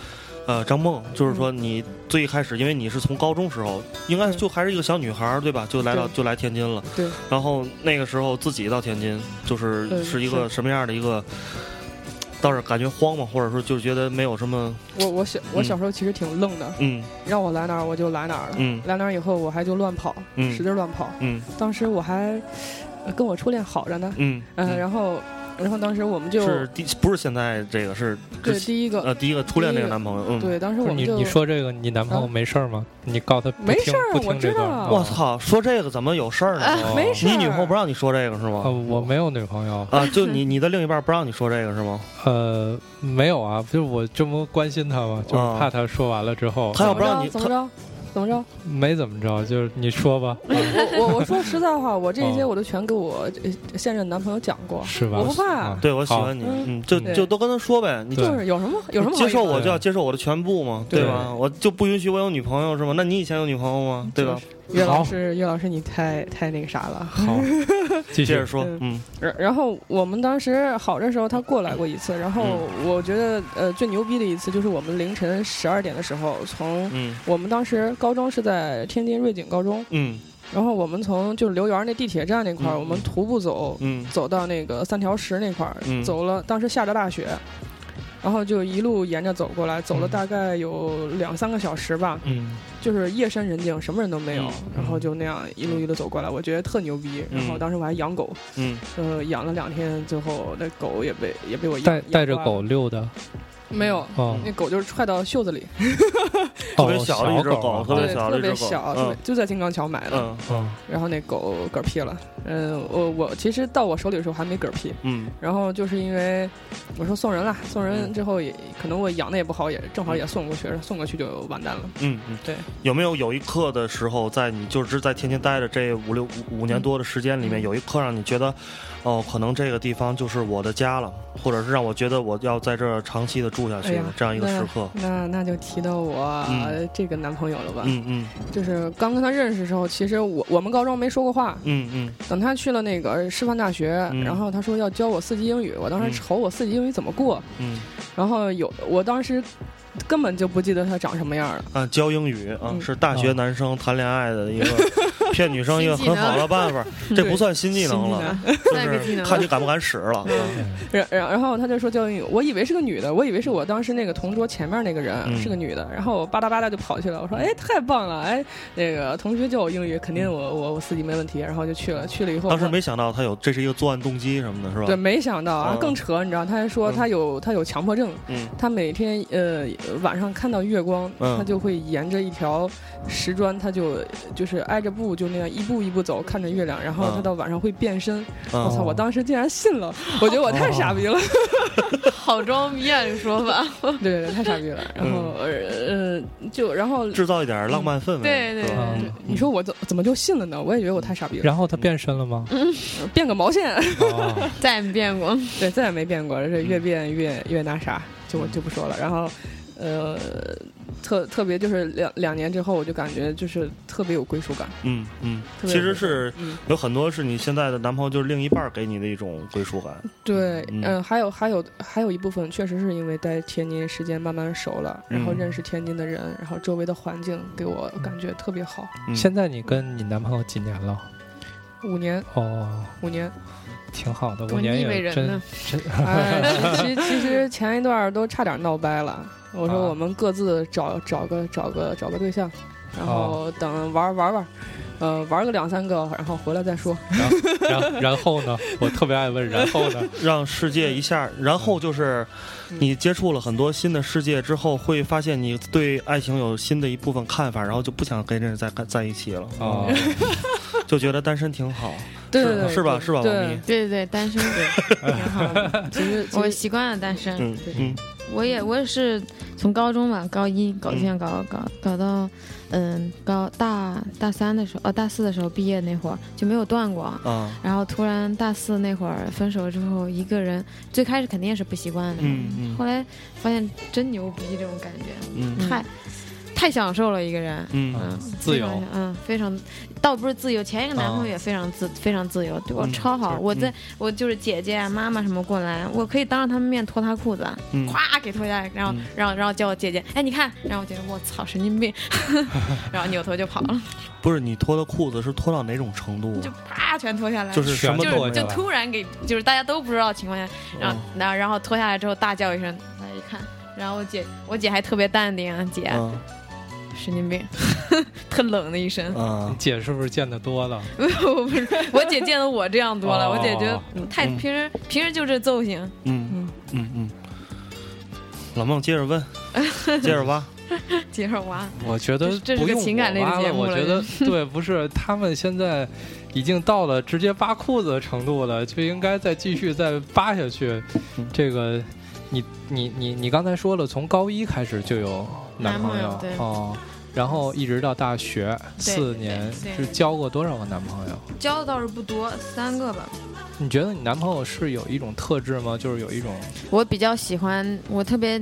呃，张梦，就是说你最一开始，因为你是从高中时候，应该就还是一个小女孩儿，对吧？就来到就来天津了。对。然后那个时候自己到天津，就是是一个什么样的一个？倒是感觉慌嘛，或者说就是觉得没有什么，我我小我嗯。小时候其实挺愣的，嗯。让我来哪儿我就来哪儿了。嗯。来哪儿以后我还就乱跑，嗯。使劲乱跑。嗯。当时我还呃跟我初恋好着呢，嗯。嗯，然后然后当时我们就是第不是现在这个是第一个呃第一个初恋那个男朋友，嗯，对，当时我们就你说这个，你男朋友啊没事儿吗？你告诉他没事儿不听这段我知道儿。我操，说这个怎么有事儿呢？啊没事你女朋友不让你说这个是呃，吗？我没有女朋友，啊，就你你的另一半不让你说这个是吗？呃，没有啊，就是我这么关心他嘛，就怕他说完了之后，他要不让你怎么着怎么着？没怎么着，就是你说吧，我我我说实在话，我这些哦我都全给我呃现任男朋友讲过，是吧？我不怕啊，对我喜欢你，嗯，就就都跟他说呗，你就是有什么有什么接受我就要接受我的全部嘛，对对吧？我就不允许我有女朋友是吗？那你以前有女朋友吗？对吧？岳老师，岳老师，你太太那个啥了。好，继续。接着说，嗯然然后我们当时好的时候，他过来过一次。然后嗯。我觉得呃最牛逼的一次就是我们凌晨十二点的时候，从嗯。我们当时高中是在天津瑞景高中，嗯。然后我们从就是刘园那地铁站那块儿，嗯我们徒步走，嗯。走到那个三条石那块儿，嗯。走了，当时下着大雪，然后就一路沿着走过来，走了大概有两三个小时吧，嗯。就是夜深人静，什么人都没有，嗯。然后就那样一路一路走过来，我觉得特牛逼。然后嗯当时我还养狗，嗯。呃，养了两天，最后那狗也被也被我带带着狗溜的，没有，哦。那狗就是踹到袖子里，特别哦小的一只狗啊。特别小，特别小，就在金刚桥买的。嗯。嗯。然后那狗嗝屁了，嗯，我我其实到我手里的时候还没嗝屁，嗯然后就是因为我说送人了，送人之后也可能我养的也不好，也正好也送过去，送过去就完蛋了。嗯嗯，对，有没有有一刻的时候，在你就是在天津待着这五六五五年多的时间里面，嗯有一刻让你觉得，哦，可能这个地方就是我的家了，或者是让我觉得我要在这儿长期的住下去这样一个时刻？那那那就提到我、嗯这个男朋友了吧？嗯嗯就是刚跟他认识的时候，其实我我们高中没说过话。嗯嗯等他去了那个师范大学，嗯然后他说要教我四级英语，我当时嗯愁我四级英语怎么过。嗯然后有我当时根本就不记得他长什么样了。啊，教英语啊，嗯是大学男生谈恋爱的一个 骗女生一个很好的办法，这不算新技能了，就是看你敢不敢使了。然然然后他就说教英语，我以为是个女的，我以为是我当时那个同桌前面那个人、嗯。是个女的，然后我吧嗒吧嗒就跑去了，我说哎太棒了，哎那个同学教我英语，肯定我我我四级没问题，然后就去了，去了以后当时没想到他有这是一个作案动机什么的，是吧？对，没想到啊，嗯更扯，你知道，他还说嗯。他有他有强迫症，嗯。他每天呃晚上看到月光，嗯。他就会沿着一条石砖，他就就是挨着步就那样一步一步走，看着月亮，然后嗯他到晚上会变身。嗯我操！我当时竟然信了，我觉得我太傻逼了，好装逼啊！这说法，对对对，太傻逼了。然后呃呃，就然后制造一点浪漫氛围。对对你说我怎怎么就信了呢？我也觉得我太傻逼了，然后他变身了吗？变个毛线，哦 再也没变过。对，再也没变过，这越变越越那啥，就我就不说了。然后，呃，特特别就是两两年之后，我就感觉就是特别有归属感。嗯嗯，其实是嗯有很多是你现在的男朋友就是另一半给你的一种归属感。对，嗯嗯、还有还有还有一部分确实是因为在天津时间慢慢熟了，然后嗯认识天津的人，然后周围的环境给我感觉特别好。嗯现在你跟你男朋友几年了？五年，哦，五年，挺好的，五多年也真人呢。真哎，其其其实前一段儿都差点闹掰了。我说啊。我们各自找找个找个找个对象，然哦。后等玩玩玩，呃，玩个两三个，然后回来再说。然后然后呢？我特别爱问 然后呢？让世界一下，然后就是嗯。你接触了很多新的世界之后，会发现你对爱情有新的一部分看法，然后就不想跟这人在在一起了，哦，就觉得单身挺好，对对对，是是吧？是吧，王对？对对对，单身，挺好的。其实我习惯了单身，嗯嗯我也我也是从高中吧，高一搞对象搞搞搞到，嗯，高大大三的时候，哦，大四的时候毕业那会儿就没有断过。啊然后突然大四那会儿分手之后，一个人最开始肯定也是不习惯的，嗯嗯后来发现真牛逼这种感觉，嗯太太享受了一个人。嗯嗯，自由。嗯，非常，倒不是自由，前一个男朋友也非常自、非常自由，对我嗯超好。我在、嗯。我就是姐姐啊、妈妈什么过来，我可以当着他们面脱他裤子，嗯。咵给脱下来，然后、嗯。然后然后叫我姐姐，哎你看，然后我姐姐我操神经病，然后扭头就跑了，不是你脱的裤子是脱到哪种程度？就啪全脱下来，就是什么全就就都没有。突然给就是大家都不知道的情况下，然后嗯。然后然后脱下来之后大叫一声，大家一看，然后我姐我姐还特别淡定啊，姐、嗯神经病，特冷的一身。啊姐是不是见的多了？我不是，我姐见的我这样多了，哦我姐觉得嗯太嗯平时平时就这揍型，嗯嗯嗯嗯。老孟接着问，接着挖。接着挖。我觉得这是个情感类节目了我觉得对，不是他们现在已经到了直接扒裤子的程度了，就应该再继续再扒下去。嗯这个，你你你你刚才说了，从高一开始就有男男朋友对哦，然后一直到大学四年，是交过多少个男朋友？交的倒是不多，三个吧。你觉得你男朋友是有一种特质吗？就是有一种我比较喜欢，我特别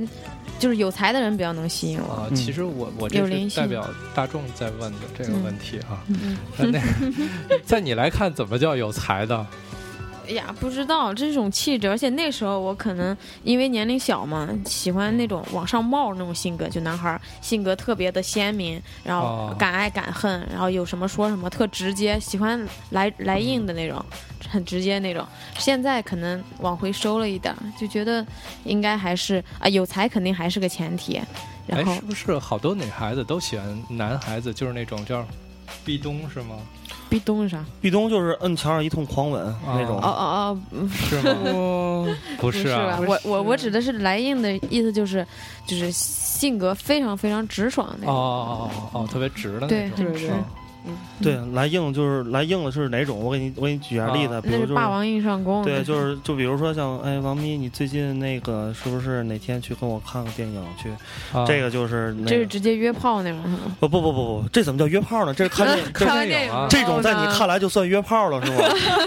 就是有才的人比较能吸引我。啊，嗯其实我我这是代表大众在问的这个问题哈。嗯，那那 在你来看，怎么叫有才的？哎呀，不知道这种气质，而且那时候我可能因为年龄小嘛，喜欢那种往上冒那种性格，就男孩儿性格特别的鲜明，然后哦。敢爱敢恨，然后有什么说什么，特直接，喜欢来来硬的那种，很直接那种。现在可能往回收了一点儿，就觉得应该还是啊，有才肯定还是个前提，然哎，后是不是好多女孩子都喜欢男孩子，就是那种叫壁咚是吗？壁咚是啥？壁咚就是摁墙上一通狂吻那种哦。哦哦，嗯是吗？哦，不不是啊吧？，我我我指的是莱茵的意思，就是就是性格非常非常直爽那哦种。哦哦哦，特别直的那种。对对嗯对，来硬就是来硬的是哪种？我给你我给你举下例子，啊比如就是霸王硬上弓。对，就是就比如说像哎，王咪，你最近那个是不是哪天去跟我看个电影去？啊这个就是那个这是直接约炮那种是吗？不不不不不，这怎么叫约炮呢？这是看电影 看完电影啊这种在你看来，就算约炮了是吗？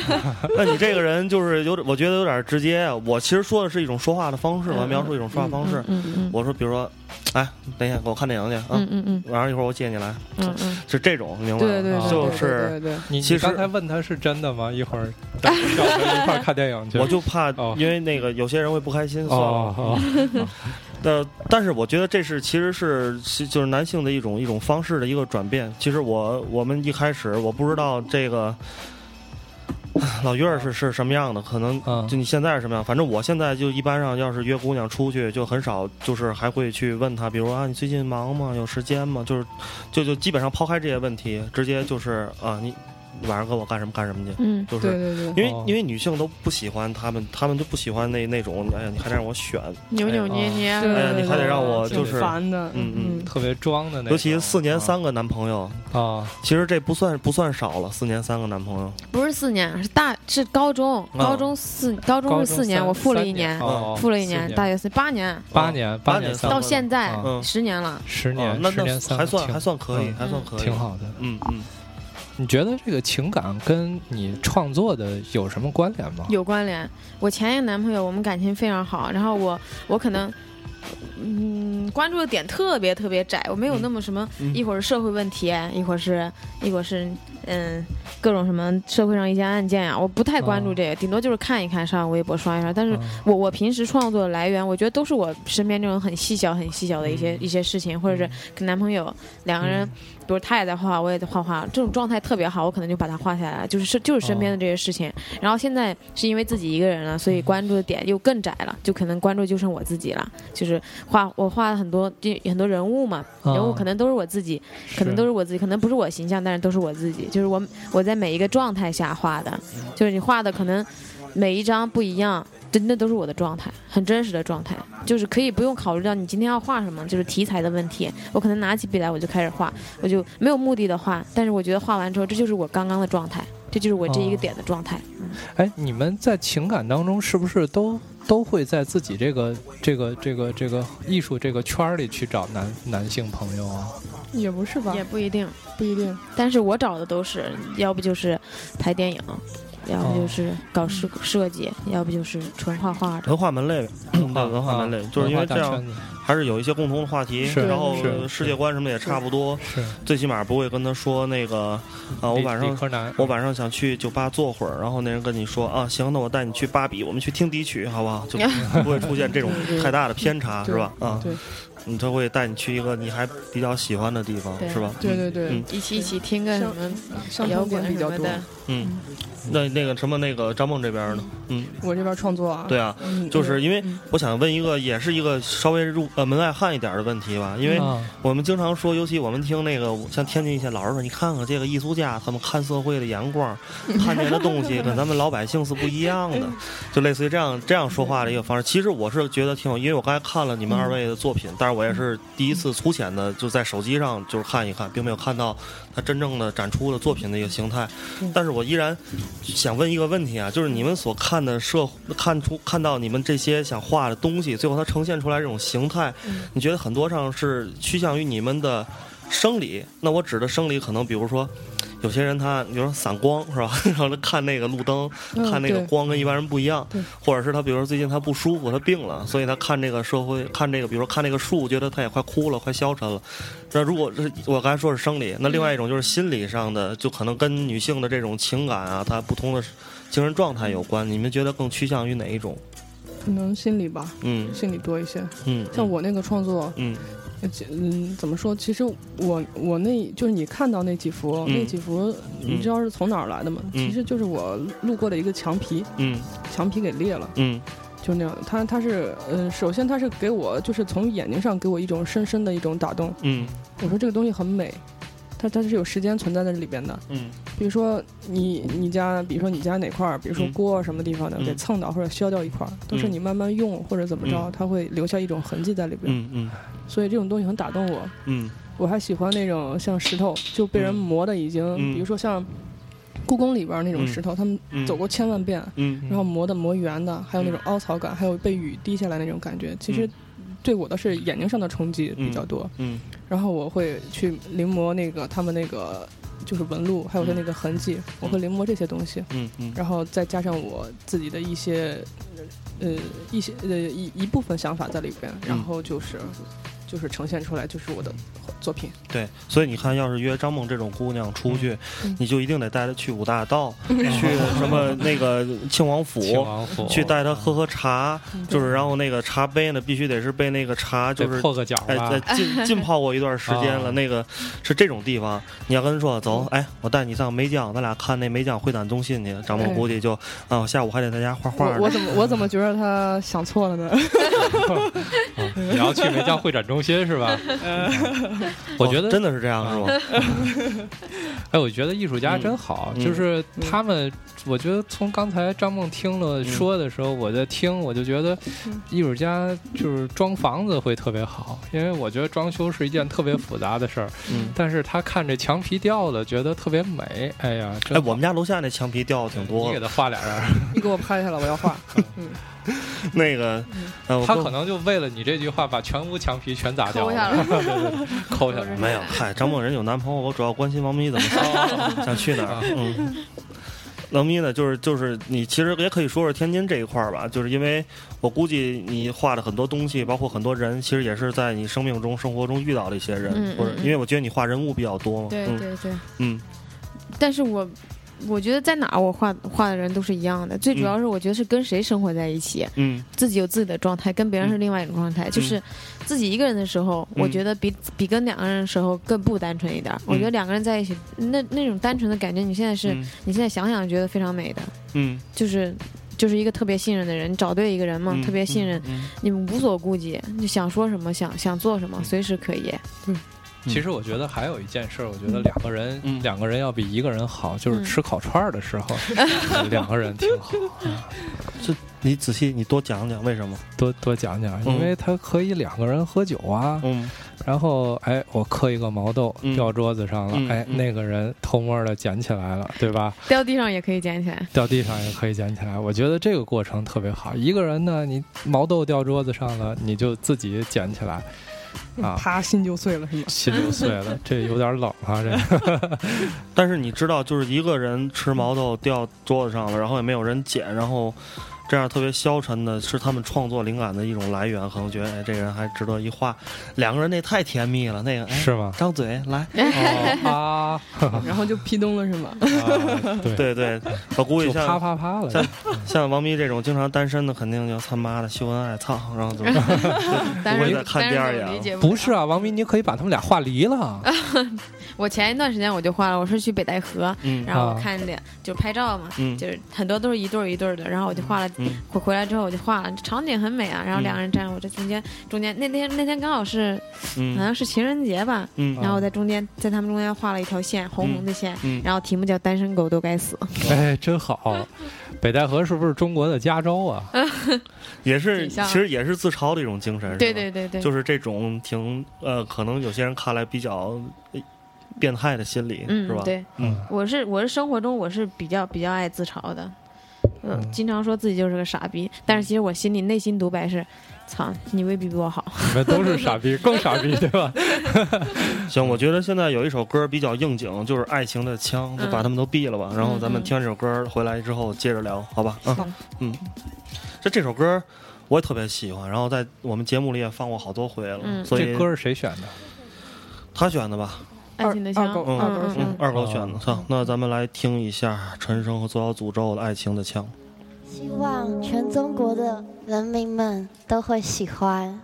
那你这个人就是有点，我觉得有点直接啊。我其实说的是一种说话的方式，我描述一种说话方式。嗯嗯我说，比如说，哎，等一下给我看电影去啊，嗯嗯嗯晚上一会儿我接你来，嗯嗯是这种，明白吗？对对对，就是对对，你其实刚才问他是真的吗？一会儿带叫我们一块儿 看电影去。我就怕哦，因为那个有些人会不开心，算哦 了。但是我觉得这是其实是是就是男性的一种一种方式的一个转变。其实我我们一开始我不知道这个老月儿是是什么样的，可能嗯就你现在是什么样。反正我现在就一般上要是约姑娘出去，就很少就是还会去问她，比如啊你最近忙吗？有时间吗？就是就就基本上抛开这些问题，直接就是啊你晚上跟我干什么干什么去。嗯，就是对对对，因为哦。因为女性都不喜欢他们，他们就不喜欢那那种，哎呀，你还得让我选，扭扭捏捏。对哎呀你还得让我就是烦的，嗯嗯。特别装的那种。尤其四年三个男朋友，啊，其实这不算不算少了，四年三个男朋友。不是四年，是大是高中，啊。高中四高中高中是四年，我复了一年，哦复了一年，年。大学四八年，八年八年到现在啊嗯。十年了。十年啊，那十年还算还算可以，嗯还算可以，挺。好的。嗯嗯，你觉得这个情感跟你创作的有什么关联吗？有关联。我前一个男朋友，我们感情非常好，然后我我可能。嗯，关注的点特别特别窄，我没有那么什么，嗯一会儿是社会问题，一会儿是，一会儿是，嗯，各种什么社会上一些案件呀、我不太关注这个，顶多就是看一看，上微博刷一刷。但是嗯我我平时创作的来源，我觉得都是我身边这种很细小、很细小的一嗯些、一些事情，或者是跟男朋友两个人，比如他也在画画，我也在画画，这种状态特别好，我可能就把它画下来，就是是就是身边的这些事情。然后现在是因为自己一个人了，所以关注的点又更窄了，就可能关注就剩我自己了。就是画我画了很多就很多人物嘛，啊人物可能都是我自己，可能都是我自己，可能不是我形象，但是都是我自己，就是我我在每一个状态下画的，就是你画的可能每一张不一样。真的都是我的状态，很真实的状态，就是可以不用考虑到你今天要画什么，就是题材的问题。我可能拿起笔来我就开始画，我就没有目的的画，但是我觉得画完之后，这就是我刚刚的状态，这就是我这一个哦点的状态。嗯哎，你们在情感当中是不是都都会在自己这个这个这个这个艺术这个圈儿里去找男男性朋友啊？也不是吧也，不一定，不一定。但是我找的都是，要不就是拍电影，要不就是搞设设计，要不就是纯画画的。文化门类，对文化门类，就是因为这样还是有一些共同的话题，然后世界观什么也差不多，是。最起码不会跟他说那个啊，我晚上我晚上想去酒吧坐会儿，然后那人跟你说啊，行，那我带你去芭比，我们去听迪曲，好不好？就 不会出现这种太大的偏差，是吧？啊，对。嗯，他会带你去一个你还比较喜欢的地方，是吧？对对对。嗯，一起一起听个什么摇滚比较多。嗯，那那个什么那个张梦这边呢？嗯，我这边创作啊，对啊，嗯，就是因为嗯。我想问一个，也是一个稍微入呃门外汉一点的问题吧，因为啊我们经常说，尤其我们听那个像天津一些老师说，你看看这个艺术家，他们看社会的眼光，看见的东西跟咱们老百姓是不一样的，就类似于这样这样说话的一个方式。其实我是觉得挺有，因为我刚才看了你们二位的作品，但是我也是第一次粗浅的就在手机上就是看一看，并没有看到他真正的展出的作品的一个形态。但是我依然想问一个问题啊，就是你们所看的社看出看到你们这些想画的东西，最后它呈现出来这种形态，你觉得很多上是趋向于你们的生理？那我指的生理，可能比如说有些人他比如说散光是吧？然后他看那个路灯，嗯看那个光跟一般人不一样，或者是他比如说最近他不舒服，他病了，所以他看这个社会，看这个，比如说看那个树，觉得他也快哭了，快消沉了。那如果是我刚才说是生理，那另外一种就是心理上的，就可能跟女性的这种情感啊，她不同的精神状态有关。你们觉得更趋向于哪一种？可能心理吧，嗯心理多一些。嗯，像我那个创作，嗯怎么说？其实我我那就是你看到那几幅，嗯那几幅，你知道是从哪儿来的吗？嗯其实就是我路过的一个墙皮，嗯墙皮给裂了，嗯就那样的。它它是，呃，首先他是给我就是从眼睛上给我一种深深的一种打动。嗯我说这个东西很美，它它是有时间存在在这里边的。嗯。比如说你你家，比如说你家哪块儿，比如说嗯。锅啊什么地方的，嗯。给蹭到或者削掉一块儿，都是嗯。你慢慢用或者怎么着，嗯。它会留下一种痕迹在里边。嗯嗯。所以这种东西很打动我。嗯。我还喜欢那种像石头就被人嗯。磨的已经，嗯。比如说像故宫里边那种嗯石头，他们嗯。走过千万遍，嗯。然后磨的磨圆的，还有那种凹槽感，还有被雨滴下来那种感觉。其实对我的是眼睛上的冲击比较多，嗯。然后我会去临摹那个他们那个就是纹路，还有他那个痕迹，我会临摹这些东西，嗯嗯。然后再加上我自己的一些呃一些呃一一部分想法在里边，然后就是就是呈现出来就是我的作品。对，所以你看，要是约张梦这种姑娘出去，嗯你就一定得带她去五大道，去什么那个庆王府，庆王府去带她喝喝茶，就是然后那个茶杯呢，必须得是被那个茶就是得破个角哎，吧在浸 浸泡过一段时间了，啊那个是这种地方，你要跟她说走，哎，我带你上梅江，咱俩看那梅江会展中心去。张梦哎估计就啊，下午还得在家画画呢。我 我怎么我怎么觉得她想错了呢？你要去梅江会展中心是吧？我觉得真的是这样是吗？哎，我觉得艺术家真好，就是他们，我觉得从刚才张梦听了说的时候，我在听，我就觉得艺术家就是装房子会特别好，因为我觉得装修是一件特别复杂的事儿，嗯，但是他看这墙皮掉了，觉得特别美，哎呀，哎，我们家楼下那墙皮掉的挺多，你给他画俩人，你给我拍下来，我要画。嗯 那个，呃，他可能就为了你这句话，把全屋墙皮全砸掉抠下了，抠下来。没有，嗨，张梦人有男朋友，我主要关心王咪怎么想，想去哪儿。嗯，王咪呢，就是就是你其实也可以说说天津这一块儿吧，就是因为我估计你画的很多东西，包括很多人，其实也是在你生命中、生活中遇到的一些人，嗯嗯嗯或者因为我觉得你画人物比较多嘛。嗯对对对，嗯但是我我觉得在哪儿我画画的人都是一样的，最主要是我觉得是跟谁生活在一起，嗯自己有自己的状态，跟别人是另外一种状态。就是自己一个人的时候，嗯我觉得比比跟两个人的时候更不单纯一点儿。我觉得两个人在一起，那那种单纯的感觉，你现在是、嗯你现在想想觉得非常美的，嗯，就是。就是一个特别信任的人，你找对一个人嘛，嗯特别信任，嗯你们无所顾忌，你想说什么，想想做什么，随时可以。其实我觉得还有一件事儿，我觉得两个人、嗯两个人要比一个人好，就是嗯吃烤串儿的时候，两个人挺好。这你仔细你多讲讲为什么？多多讲讲，嗯因为他可以两个人喝酒啊，嗯然后哎，我嗑一个毛豆嗯掉桌子上了，哎，那个人偷摸的捡起来了，对吧？掉地上也可以捡起来。掉地上也可以捡起来，我觉得这个过程特别好。一个人呢，你毛豆掉桌子上了，你就自己捡起来，啊，啪，心就碎了是吗？心就碎了，这有点冷啊，这 但是你知道，就是一个人吃毛豆掉桌子上了，然后也没有人捡，然后这样特别消沉的，是他们创作灵感的一种来源。可能觉得，哎，这个人还值得一画。两个人那太甜蜜了，那个，哎，是吗？张嘴来，哦啊，然后就劈咚了是吗？啊对 对对，我估计像啪啪啪了，像像王咪这种经常单身的，肯定就他妈的秀恩爱，操，然后就但是不会再看第二眼了但是理解不是啊，王咪，你可以把他们俩画离了。我前一段时间我就画了，我是去北戴河，嗯然后看两就拍照嘛，嗯就是很多都是一对儿一对儿的，然后我就画了，嗯回回来之后我就画了，场景很美啊，然后两个人站我这中间，中间那天那天刚好是好嗯像是情人节吧，嗯然后我在中间在他们中间画了一条线，红红的线，嗯，然后题目叫单身狗都该死，哎，真好！北戴河是不是中国的加州啊？也是，挺像其实也是自嘲的一种精神，是吧对对对对，就是这种挺呃，可能有些人看来比较呃变态的心理，是吧？嗯对，嗯我是我是生活中我是比较比较爱自嘲的，嗯，经常说自己就是个傻逼，但是其实我心里内心独白是，操，你未必比我好。你们都是傻逼，更傻逼，对吧？行，我觉得现在有一首歌比较应景，就是《爱情的枪》，就把他们都毙了吧。然后咱们听完这首歌回来之后接着聊，好吧？嗯嗯，这这首歌我也特别喜欢，然后在我们节目里也放过好多回了，嗯所以这歌是谁选的？他选的吧？爱情的枪，二狗嗯二狗选嗯，二狗选的。操，那咱们来听一下陈升和左小诅咒的《爱情的枪》。希望全中国的人民们都会喜欢。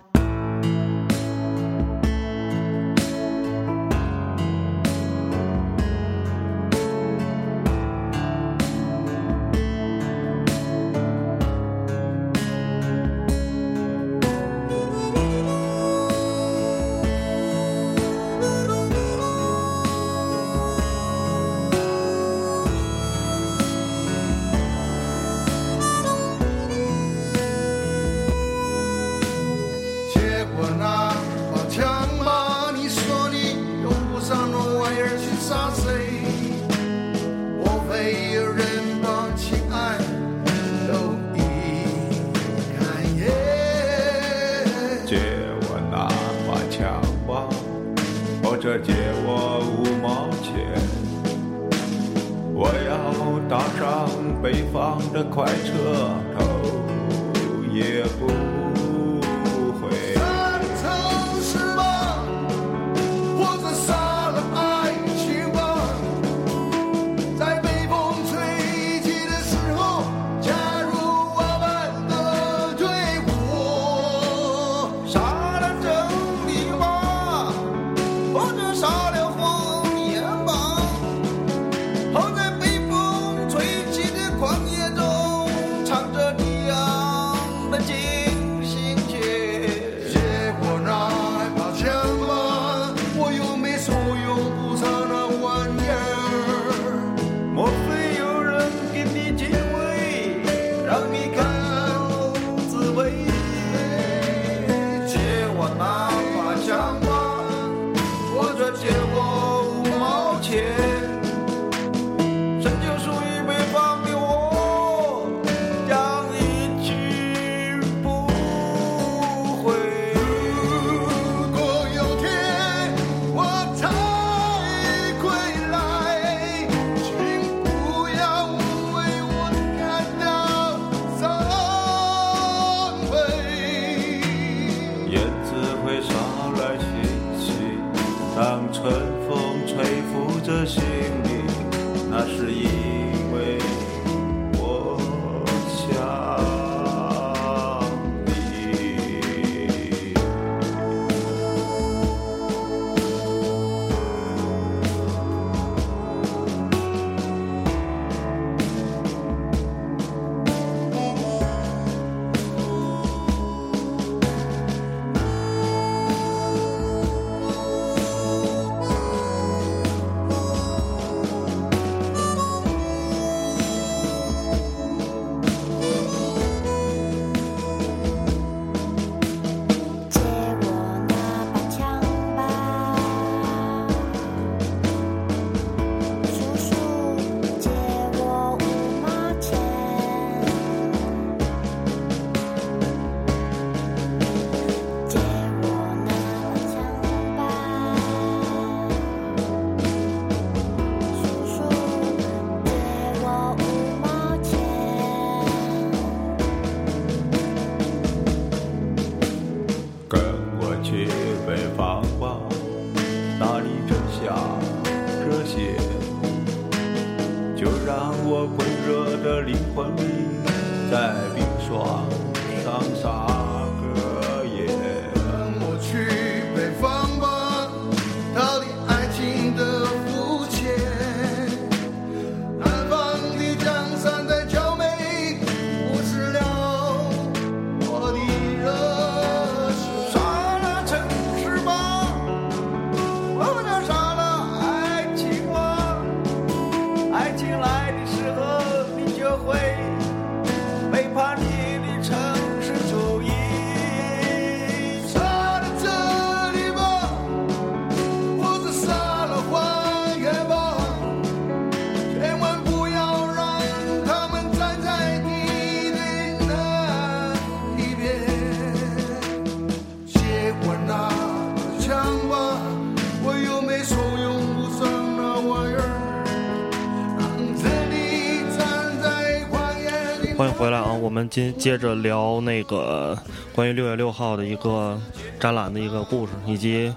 欢迎回来啊！我们今接着聊那个关于六月六号的一个展览的一个故事，以及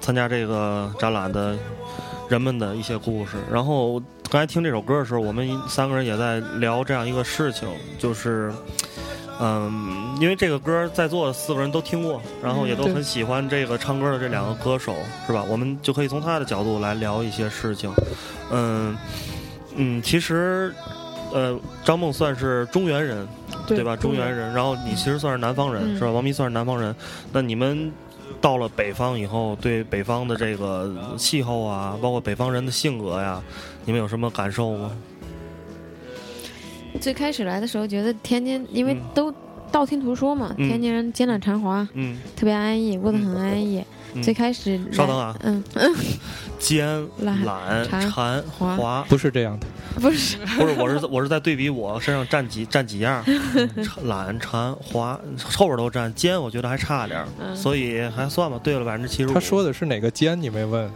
参加这个展览的人们的一些故事。然后刚才听这首歌的时候，我们三个人也在聊这样一个事情，就是。嗯，因为这个歌在座的四个人都听过，然后也都很喜欢这个唱歌的这两个歌手，是吧？我们就可以从他的角度来聊一些事情。嗯嗯，其实呃，张梦算是中原人，对吧？中原人，然后你其实算是南方人，嗯是吧？王迷算是南方人，那你们到了北方以后，对北方的这个气候啊，包括北方人的性格呀，你们有什么感受吗？最开始来的时候，觉得天津因为嗯都道听途说嘛，嗯天津人简短长滑，嗯，特别安逸，过得很安逸。嗯最开始稍等啊嗯 尖、懒懒、馋馋、滑滑，不是这样的，不是不是，我是我是在对比我身上占几占几样，懒、馋、滑，后边都占，奸我觉得还差点所以还算吧，对了百分之七十五。他说的是哪个奸？你没问，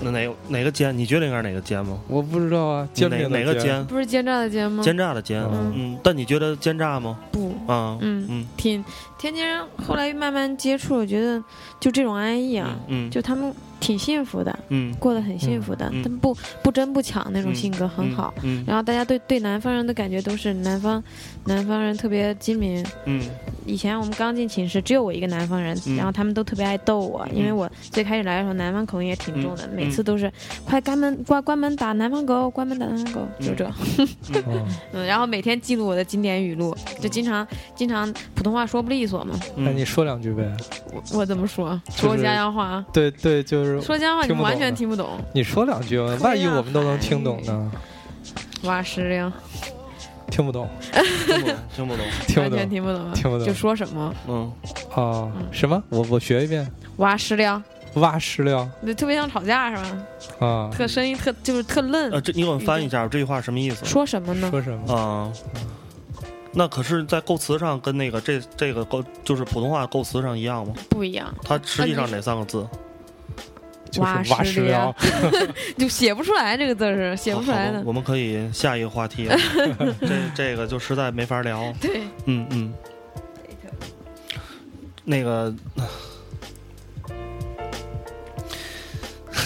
那哪哪个奸？你觉得应该是哪个奸吗？我不知道啊。煎哪哪个奸？不是奸诈的奸吗？奸诈的奸。嗯嗯，但你觉得奸诈吗？不，啊，嗯嗯挺天津人后来慢慢接触，我觉得就这种安逸啊，嗯就他们挺幸福的，嗯过得很幸福的，他们不不争不抢那种嗯性格很好。嗯然后大家对对南方人的感觉都是南方，南方人特别精明。嗯以前我们刚进寝室，只有我一个南方人，嗯然后他们都特别爱逗我，因为嗯我最开始来的时候南方口音也挺重的，嗯每次都是快关门关关门打南方狗，关门打南方狗，就这。嗯 嗯，然后每天记录我的经典语录，就经常经常普通话说不利索嘛。嗯那你说两句呗。我我怎么说？说家乡话。对对，就是说家话你们完全听不懂。你说两句嘛，万一我们都能听懂呢？挖石榴，听不懂，听不懂，听不懂。听不完全懂听不懂，听不懂就说什么嗯，啊？什么？我我学一遍，挖石榴，挖石料就特别像吵架是吧？啊？特声音特就是特愣。呃，这你给我翻译一下这句话什么意思？说什么呢？说什么？啊。那可是，在构词上跟那个这这个构就是普通话构词上一样吗？不一样，它实际上哪三个字？就是挖石料。就写不出来这个字儿是写不出来的。我们可以下一个话题了。这这个就实在没法聊。对，嗯嗯。那个，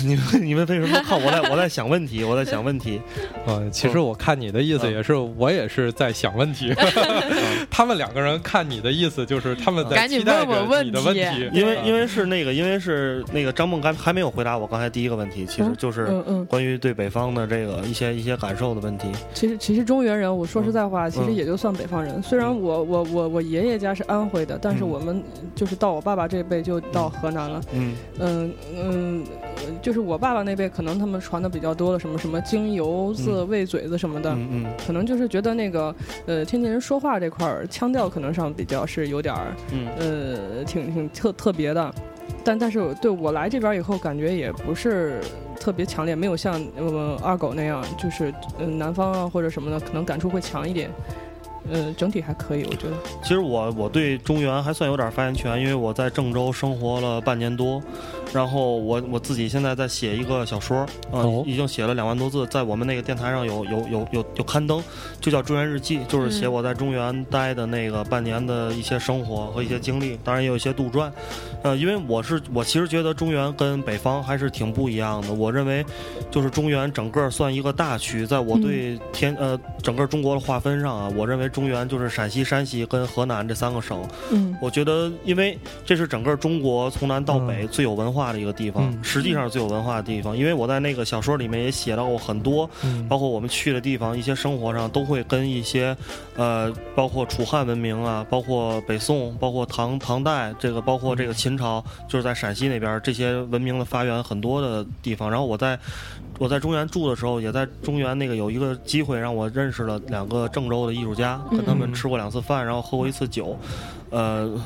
你们你们为什么看我在我在想问题？我在想问题。嗯，其实我看你的意思也是，我也是在想问题。他们两个人看你的意思就是他们在赶紧期待着你的问问题题，因为因为是那个，因为是那个张梦刚还没有回答我刚才第一个问题，其实就是嗯嗯，关于对北方的这个一些一些感受的问题。其实其实中原人，我说实在话，其实嗯。也就算北方人。虽然我我我我爷爷家是安徽的，但是嗯。我们就是到我爸爸这辈就到河南了。嗯。嗯。嗯，就是我爸爸那辈可能他们传的比较多的什么什么京油字、喂嘴子什么的，嗯嗯可能就是觉得那个呃天津人说话这块儿腔调可能上比较是有点儿嗯呃挺挺特特别的。但但是对我来这边以后感觉也不是特别强烈，没有像呃二狗那样，就是嗯、呃南方啊或者什么的，可能感触会强一点。嗯、整体还可以，我觉得。其实我我对中原还算有点发言权，因为我在郑州生活了半年多，然后我我自己现在在写一个小说，啊、哦已经写了两万多字，在我们那个电台上有有有有有刊登，就叫《中原日记》，就是写嗯我在中原待的那个半年的一些生活和一些经历，当然也有一些杜撰。呃，因为我是我其实觉得中原跟北方还是挺不一样的，我认为就是中原整个算一个大区，在我对天、呃整个中国的划分上啊，我认为中原就是陕西、山西跟河南这三个省。嗯我觉得，因为这是整个中国从南到北最有文化的一个地方，嗯实际上是最有文化的地方。因为我在那个小说里面也写到过很多，嗯包括我们去的地方，一些生活上都会跟一些，呃，包括楚汉文明啊，包括北宋，包括唐唐代，这个包括这个秦朝，就是在陕西那边这些文明的发源很多的地方。然后我在我在中原住的时候，也在中原那个有一个机会让我认识了两个郑州的艺术家，跟他们嗯吃过两次饭，然后喝过一次酒。呃，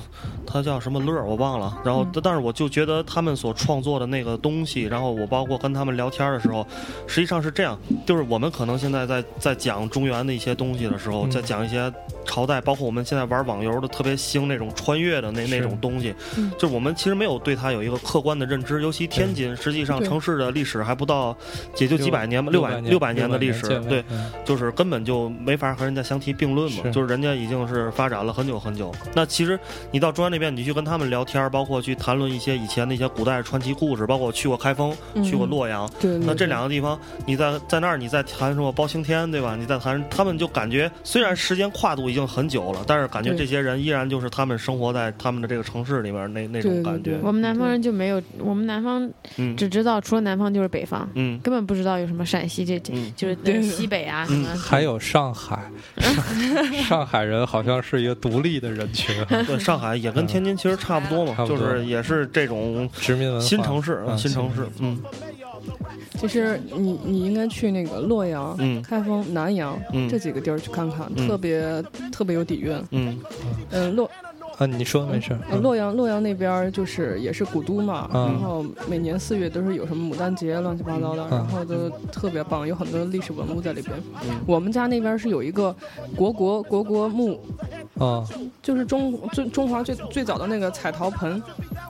他叫什么乐我忘了。然后，嗯但是我就觉得他们所创作的那个东西，然后我包括跟他们聊天的时候，实际上是这样，就是我们可能现在在在讲中原的一些东西的时候，嗯。在讲一些朝代，包括我们现在玩网游的特别兴那种穿越的那那种东西，嗯。就是我们其实没有对它有一个客观的认知，尤其天津，实际上城市的历史还不到，也就几百年吧，六百六百年的历史，对，嗯。就是根本就没法和人家相提并论嘛，就是人家已经是发展了很久很久。那其实你到中原那边，你去跟他们聊天，包括去谈论一些以前那些古代传奇故事，包括我去过开封，嗯。去过洛阳。对，那这两个地方，你在在那儿，你在谈什么包青天，对吧？你在谈，他们就感觉虽然时间跨度已经很久了，但是感觉这些人依然就是他们生活在他们的这个城市里面那那种感觉。对。我们南方人就没有，我们南方嗯。只知道除了南方就是北方，嗯。根本不知道有什么陕西这这嗯就是对。西北啊什么。还有上海，上海人好像是一个独立的人群，对，上海也跟天津其实差不多嘛，就是也是这种殖民文化。新城市，啊新城市，嗯。其实你你应该去那个洛阳、嗯。开封、南阳、嗯。这几个地儿去看看，嗯。特别特别有底蕴。嗯。嗯，洛啊，你说没事，呃洛阳洛阳那边儿就是也是古都嘛，嗯。然后每年四月都是有什么牡丹节乱七八糟的，嗯然后都特别棒，有很多历史文物在里边。嗯。我们家那边是有一个国国国国墓，啊，就是中最中华最最早的那个彩陶盆，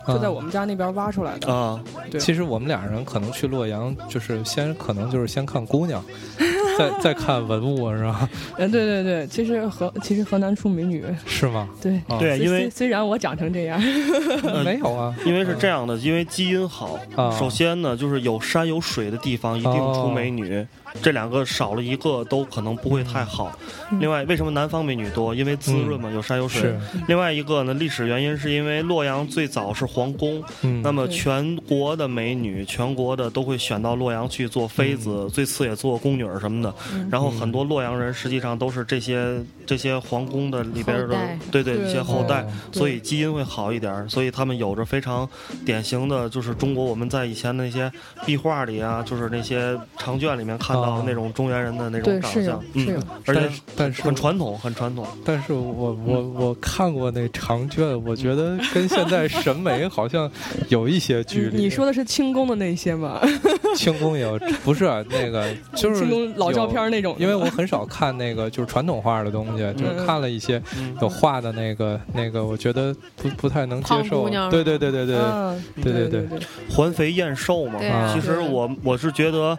就在我们家那边挖出来的。啊，对。其实我们俩人可能去洛阳，就是先可能就是先看姑娘，再再看文物，是吧？嗯，对对对，其实河其实河南出美女，是吗？对对因为虽虽然我长成这样，没有啊，因为是这样的，因为基因好。啊首先呢，就是有山有水的地方一定出美女，这两个少了一个都可能不会太好。另外，为什么南方美女多？因为滋润嘛，有山有水。是。另外一个呢，历史原因是因为洛阳最早是皇宫，嗯，那么全国的美女，全国的都会选到洛阳去做妃子，最次也做宫女儿什么的。然后很多洛阳人实际上都是这些这些皇宫的里边的，对对对一些后代哦，所以基因会好一点儿，所以他们有着非常典型的，就是中国我们在以前那些壁画里啊，就是那些长卷里面看到的哦那种中原人的那种对长相嗯，而且但是很传统，很传统。但是我我我看过那长卷，我觉得跟现在审美好像有一些距离。你你说的是清宫的那些吗？清宫有不是啊那个 就是清宫老照片那种因为我很少看那个就是传统画的东西，就是看了一些嗯有画的那个那个，我觉得不不太能接受。对对对对对，嗯，对对对对对，环肥燕瘦嘛啊，其实我我是觉得，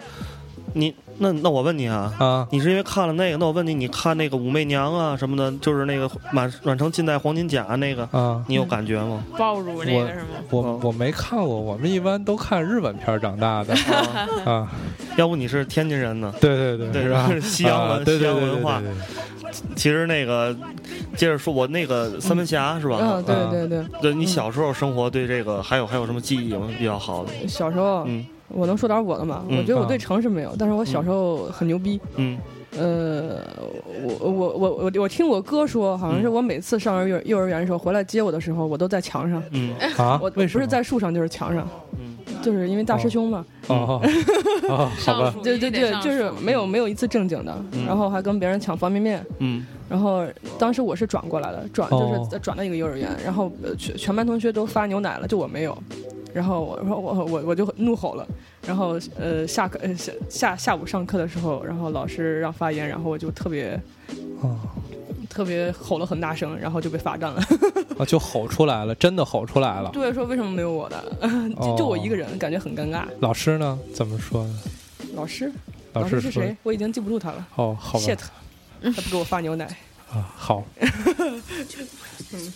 你那那我问你啊，啊你是因为看了那个？那我问你，你看那个武媚娘啊什么的，就是那个满满城尽带黄金甲那个，啊。你有感觉吗？爆乳那个是吗？我我没看过，我们一般都看日本片长大的 啊，要不你是天津人呢？对对对，对是吧？西洋文西洋文化其实那个，接着说，我那个三门峡是吧？嗯，对啊对对，对，你小时候生活对这个还有还有什么记忆吗？比较好的？小时候嗯我能说点我的吗？嗯我觉得我对啊城市没有，但是我小时候很牛逼。嗯呃，我我我我我听我哥说，好像是我每次上幼儿幼儿园的时候回来接我的时候，我都在墙上。嗯 啊我，不为什么是在树上就是墙上，嗯就是因为大师兄嘛。哦 哦，好吧，上树对对对，就是没有没有一次正经的，嗯然后还跟别人抢方便面。嗯然后当时我是转过来的，转哦就是转到一个幼儿园，然后呃全全班同学都发牛奶了，就我没有。然后我说我我我就怒吼了，然后呃下课呃下下下午上课的时候，然后老师让发言，然后我就特别哦特别吼了很大声，然后就被罚站了。啊，就吼出来了，真的吼出来了。对，说为什么没有我的？就就我一个人，感觉很尴尬。老师呢？怎么说呢？老师，老师是谁？我已经记不住他了。哦，好吧 shit，他不给我发牛奶。啊，好，嗯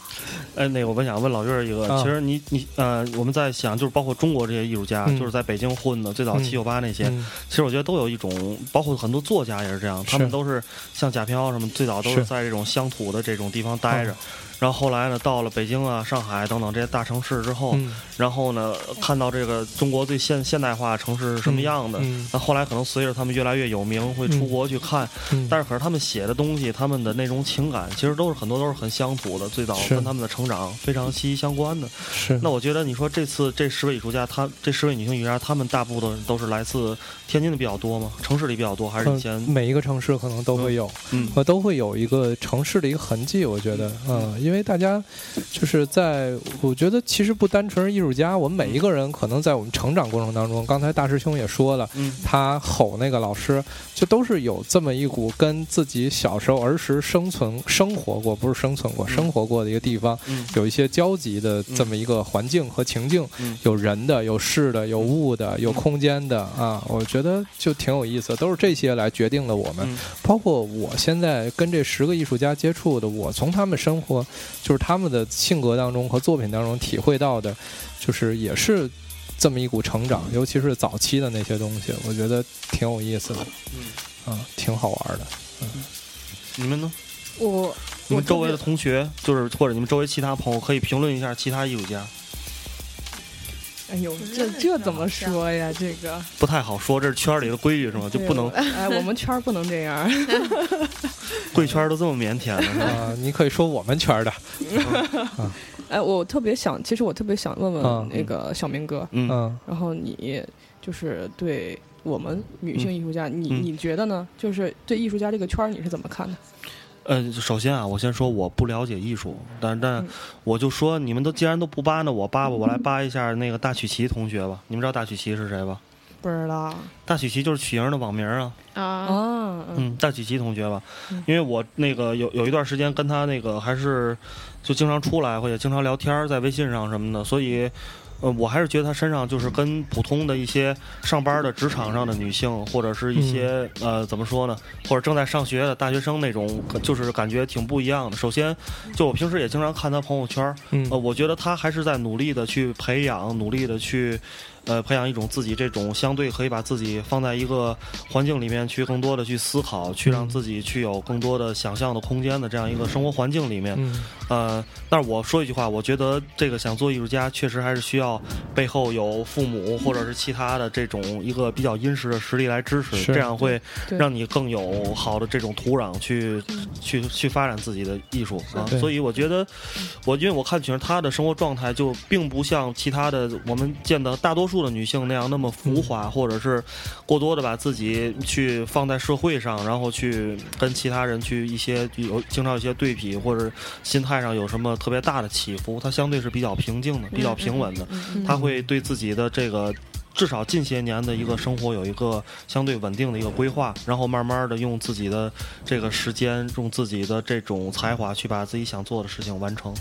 哎，那个我想问老岳一个，啊。其实你你呃，我们在想，就是包括中国这些艺术家，嗯。就是在北京混的，最早嗯。七九八那些，嗯。其实我觉得都有一种，包括很多作家也是这样，他们都是像贾平凹什么，最早都是是。在这种乡土的这种地方待着，然后后来呢，到了北京啊、上海等等这些大城市之后，嗯然后呢，看到这个中国最现现代化城市是什么样的，嗯那后来可能随着他们越来越有名，会出国去看，嗯，但是可是他们写的东西，他们的那种情感，其实都是很多都是很乡土的，最早跟他们的成长非常息息相关的。是那我觉得你说这次这十位艺术家，他这十位女性艺术家，他们大部分都是来自天津的比较多吗？城市里比较多，还是以前嗯？每一个城市可能都会有，嗯呃，都会有一个城市的一个痕迹。我觉得，嗯，因因为大家就是在，我觉得其实不单纯是艺术家，我们每一个人可能在我们成长过程当中，刚才大师兄也说了，嗯。他吼那个老师，就都是有这么一股跟自己小时候儿时生存生活过，不是生存过，生活过的一个地方，嗯。有一些交集的这么一个环境和情境，嗯。有人的，有事的，有物的，有空间的啊，我觉得就挺有意思，都是这些来决定了我们。嗯。包括我现在跟这十个艺术家接触的，我从他们生活，就是他们的性格当中和作品当中体会到的，就是也是这么一股成长，尤其是早期的那些东西，我觉得挺有意思的，嗯啊，挺好玩的。嗯你们呢？我你们周围的同学，就是或者你们周围其他朋友，可以评论一下其他艺术家。别哎呦，这这怎么说呀？这个不太好说，这是圈里的规矩是吗？就不能对哎，我们圈儿不能这样。贵圈都这么腼腆了是吧？啊，你可以说我们圈儿的，哎，我特别想，其实我特别想问啊问那个小明哥，嗯嗯然后你就是对我们女性艺术家，你嗯你觉得呢？就是对艺术家这个圈儿你是怎么看的？呃，首先啊，我先说我不了解艺术，但但嗯我就说你们都既然都不扒呢，我扒吧，我来扒一下那个大曲奇同学吧。你们知道大曲奇是谁吧？不知道大曲奇就是曲莹的网名啊。啊，啊，嗯嗯，大曲奇同学吧嗯，因为我那个有有一段时间跟他那个还是就经常出来或者经常聊天儿，在微信上什么的，所以。呃，我还是觉得她身上就是跟普通的一些上班的职场上的女性，或者是一些、呃怎么说呢，或者正在上学的大学生那种，就是感觉挺不一样的。首先，就我平时也经常看她朋友圈，嗯呃，我觉得她还是在努力的去培养，努力的去，呃，培养一种自己这种相对可以把自己放在一个环境里面去更多的去思考，去让嗯自己去有更多的想象的空间的这样一个生活环境里面。嗯呃，但是我说一句话，我觉得这个想做艺术家，确实还是需要背后有父母或者是其他的这种一个比较殷实的实力来支持，是这样会让你更有好的这种土壤去去去发展自己的艺术啊。所以我觉得，我因为我看其实他的生活状态就并不像其他的我们见的大多数的女性那样那么浮华，或者是过多的把自己去放在社会上，然后去跟其他人去一些有经常有一些对比，或者心态上有什么特别大的起伏，她相对是比较平静的，比较平稳的。嗯她会对自己的这个。至少近些年的一个生活有一个相对稳定的一个规划，然后慢慢的用自己的这个时间，用自己的这种才华去把自己想做的事情完成。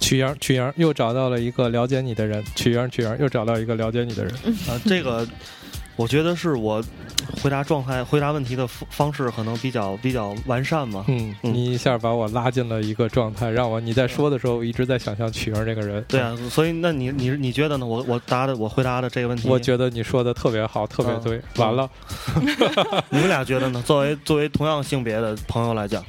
曲阳，曲阳又找到了一个了解你的人，曲阳，曲阳又找到一个了解你的人。啊，这个我觉得是我回答状态、回答问题的方方式可能比较比较完善嘛。嗯，嗯你一下把我拉进了一个状态，让我你在说的时候，我一直在想象曲阳这个人。对啊，所以那你你你觉得呢？我我答的我回答的这个问题，我觉得你说的特别好，特别对。嗯完了，你们俩觉得呢？作为作为同样性别的朋友来讲，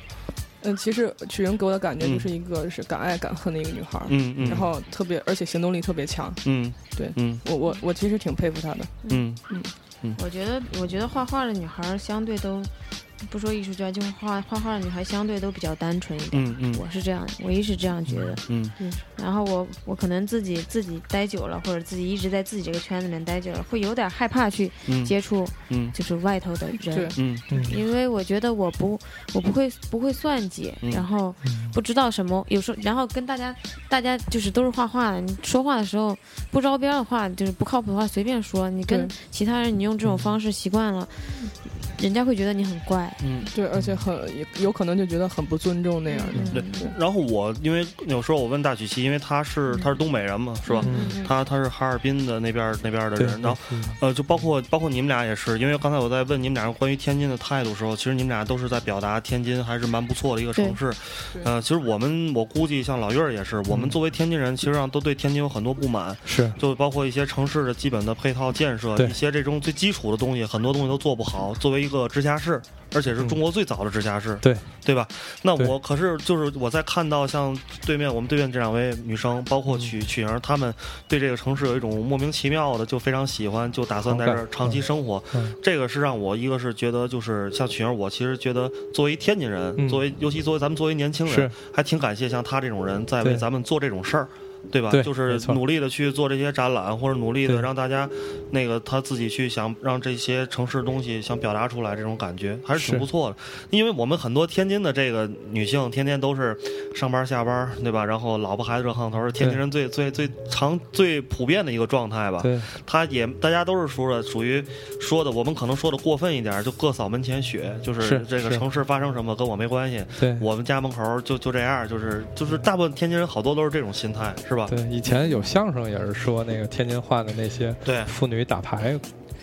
嗯，其实曲莹给我的感觉嗯就是一个是敢爱敢恨的一个女孩儿，嗯嗯，然后特别而且行动力特别强。嗯对嗯我我我其实挺佩服她的。嗯我觉得，我觉得画画的女孩儿相对都，不说艺术家，就是画画画的女孩相对都比较单纯一点。嗯嗯。我是这样，我一是这样觉得。嗯。嗯。然后我我可能自己自己待久了，或者自己一直在自己这个圈子里面待久了，会有点害怕去嗯。接触嗯。就是外头的对。人，嗯。嗯。因为我觉得我不我不会不会算计，嗯。然后不知道什么，有时候然后跟大家大家就是都是画画的，你说话的时候不着边的话，就是不靠谱的话随便说，你跟其他人你用这种方式习惯了，人家会觉得你很怪。嗯。对，而且很也有可能就觉得很不尊重那样的。嗯对，然后我因为有时候我问大曲奇，因为他是他是东北人嘛，是吧？嗯他他是哈尔滨的那边那边的人，然后嗯呃，就包括包括你们俩也是，因为刚才我在问你们俩关于天津的态度的时候，其实你们俩都是在表达天津还是蛮不错的一个城市。对呃，其实我们我估计像老岳儿也是，我们嗯作为天津人，其实上都对天津有很多不满，是就包括一些城市的基本的配套建设，对一些这种最基础的东西，很多东西都做不好。作为一个直辖市，而且是中国最早的直辖市，对。对吧？那我可是就是我在看到像对面我们对面这两位女生，包括嗯。曲曲莹，她们对这个城市有一种莫名其妙的就非常喜欢，就打算在这儿长期生活。嗯。这个是让我一个是觉得就是像曲莹，我其实觉得作为天津人，嗯。作为尤其作为咱们作为年轻人，还挺感谢像她这种人在为咱们做这种事儿。对吧？对就是努力的去做这些展览，或者努力的让大家那个他自己去想让这些城市东西想表达出来，这种感觉还是挺不错的。因为我们很多天津的这个女性，天天都是上班下班，对吧？然后老婆孩子热炕头，是天津人最最最常最普遍的一个状态吧。对，他也大家都是说的属于说的，我们可能说的过分一点，就各扫门前雪，就是这个城市发生什么跟我没关系，对我们家门口就就这样，就是就是大部分天津人好多都是这种心态，是吧？对，以前有相声也是说那个天津话的那些对妇女打牌。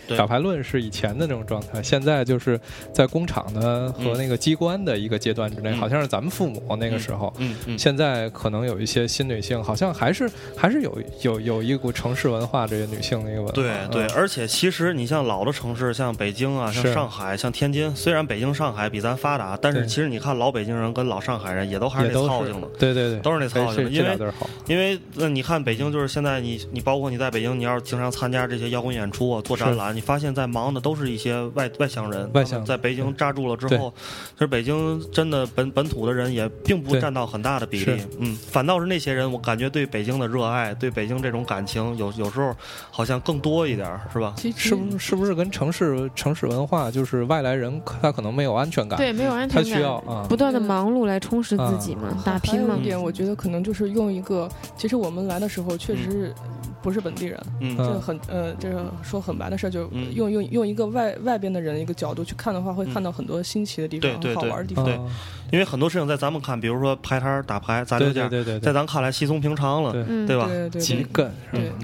对打牌论是以前的那种状态，现在就是在工厂的和那个机关的一个阶段之内，嗯好像是咱们父母那个时候，嗯嗯，现在可能有一些新女性，好像还是还是有有有一股城市文化，这些女性的一个文化。对对，嗯而且其实你像老的城市，像北京啊，像上海，像天津，虽然北京、上海比咱发达，但是其实你看老北京人跟老上海人也都还是那操性的。对对对，都是那操性的。因为那你看北京，就是现在你你包括你在北京，你要是经常参加这些摇滚演出啊，做展览，你发现在忙的都是一些外外乡人，外乡。在北京扎住了之后，其实北京真的本本土的人也并不占到很大的比例，嗯，反倒是那些人，我感觉对北京的热爱，对北京这种感情，有有时候好像更多一点，是吧？其实是不是是不是跟城市城市文化，就是外来人他可能没有安全感，对，没有安全感，需要啊，不断的忙碌来充实自己嘛，打拼嘛。有一。点，我觉得可能就是用一个，其实我们来的时候确实是不是本地人，嗯。这个很呃，这个说很白的事儿，就嗯。用用用一个外外边的人一个角度去看的话，会看到很多新奇的地方、好玩的地方。因为很多事情在咱们看，比如说排摊儿打牌、砸六对件儿，对对对对，在咱看来稀松平常了，对吧？对对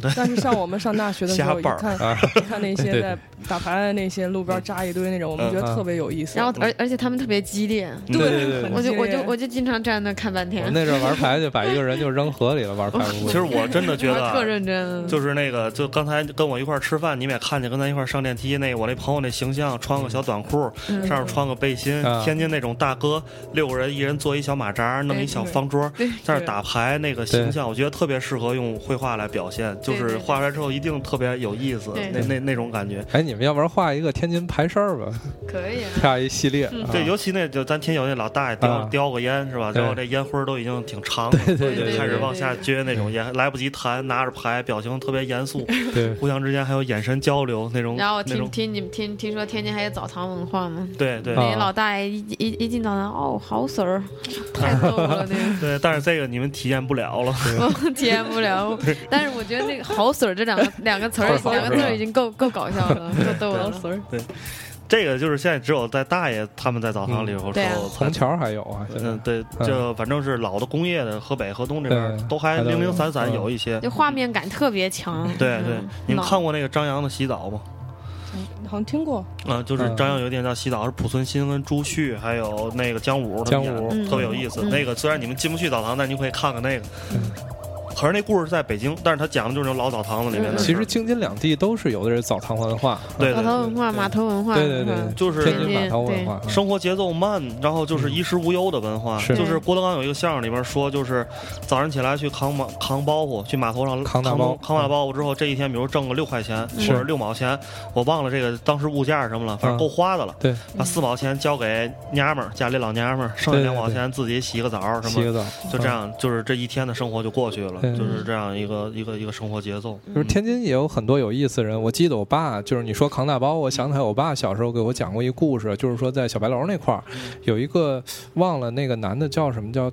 对但是像我们上大学的时 候，看啊，一看那 些在打牌的那些路边扎一堆那种，我们觉得特别有意思。然后而而且他们特别激烈，对对对对我就我就我就经常站那看半我天，那阵儿玩牌就把一个人就扔河里了，玩牌。其实我真的觉得啊特认真，就是那个，就刚才跟我一块儿吃饭，你们也看见跟咱一块儿上电梯那个我那朋友那形象，穿个小短裤，嗯上面穿个背心，啊天津那种大哥，六个人一人坐一小马扎，弄一小方桌，对在那打牌，那个形象，我觉得特别适合用绘画来表现，就是画出来之后一定特别有意思，那那那种感觉。哎，你们要不然画一个天津牌事儿吧，可以啊。画一系列。啊。对，尤其那就咱天津有那老大爷叼啊叼个烟是吧？对然后这烟灰儿都已经挺长了，对对对开始往下撅那种烟，来不及弹，拿着牌，表情特别严肃，对，互相之间还有眼神交流那种，然后我听听你们听听说天津还有澡堂文化吗？对对。啊那老大爷一一一进澡堂，哦，好水儿，太逗了，那个。对，但是这个你们体验不了了。我 体验不了，但是我觉得那个“好水儿”这两个两个词儿，好两个字儿已经够够搞笑了，够逗了。对，这个就是现在只有在大爷他们在澡堂里头时候才虹桥还有啊，现在嗯，对，就反正是老的工业的河北、河东这边对都还零零散散嗯有一些。就画面感特别强。对对嗯，你们看过那个张扬的洗澡吗？好像听过。啊，就是嗯张扬有一电影叫《洗澡》，是濮存昕跟朱旭还有那个姜武姜武嗯特别有意思。嗯那个虽然你们进不去澡堂，但你可以看看那个。可是那故事在北京，但是他讲的就是那种老澡堂子里面的。其实京津两地都是有的是澡堂文化，对澡堂文化，码头文化，对对对嗯，就是天津码头文化，嗯生活节奏慢，然后就是衣食无忧的文化。是就是郭德纲有一个相声里边说，就是早上起来去扛包扛包袱，去码头上扛大包扛完了包袱之后，这一天比如挣个六块钱或者六毛钱，我忘了这个当时物价是什么了，反正嗯够花的了。对，把四毛钱交给娘们儿，家里老娘们儿，剩下两毛钱自己洗个澡什么。洗个澡，就这样，就是这一天的生活就过去了，对就是这样一个一个一个生活节奏。就是天津也有很多有意思的人。我记得我爸，就是你说扛大包，我想起来我爸小时候给我讲过一故事，就是说在小白楼那块儿有一个忘了那个男的叫什么叫。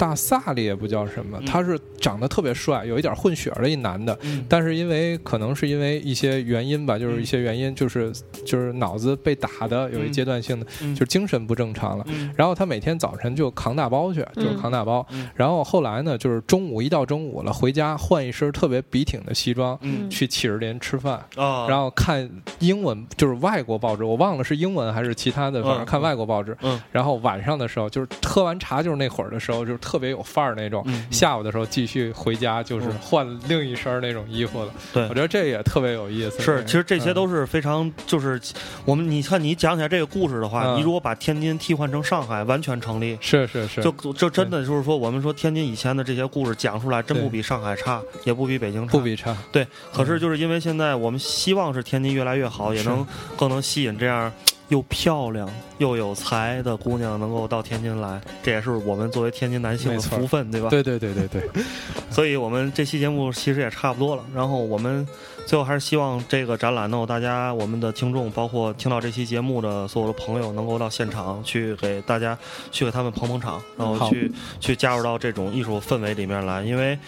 大萨利也不叫什么，嗯。他是长得特别帅，有一点混血的一男的，嗯。但是因为可能是因为一些原因吧，就是一些原因，就是就是脑子被打的，有一阶段性的，嗯。就是精神不正常了。嗯。然后他每天早晨就扛大包去，就是扛大包。嗯。然后后来呢，就是中午一到中午了，回家换一身特别笔挺的西装，嗯。去启士林吃饭，啊，然后看英文，就是外国报纸，我忘了是英文还是其他的，反正看外国报纸。嗯。然后晚上的时候，就是喝完茶，就是那会儿的时候，就是特别有范儿那种。嗯下午的时候继续回家，就是嗯换另一身那种衣服了。对我觉得这也特别有意思。是，其实这些嗯都是非常，就是我们你看你讲起来这个故事的话，嗯你如果把天津替换成上海，完全成立。是是是，就就真的就是说，我们说天津以前的这些故事讲出来，真不比上海差，也不比北京差，不比差。对。可是就是因为现在我们希望是天津越来越好，也能更能吸引这样又漂亮又有才的姑娘能够到天津来，这也是我们作为天津男性的福分，对吧？对对对对对，所以我们这期节目其实也差不多了。然后我们最后还是希望这个展览能够大家我们的听众，包括听到这期节目的所有的朋友，能够到现场去给大家去给他们捧捧场，然后好去去加入到这种艺术氛围里面来，因为。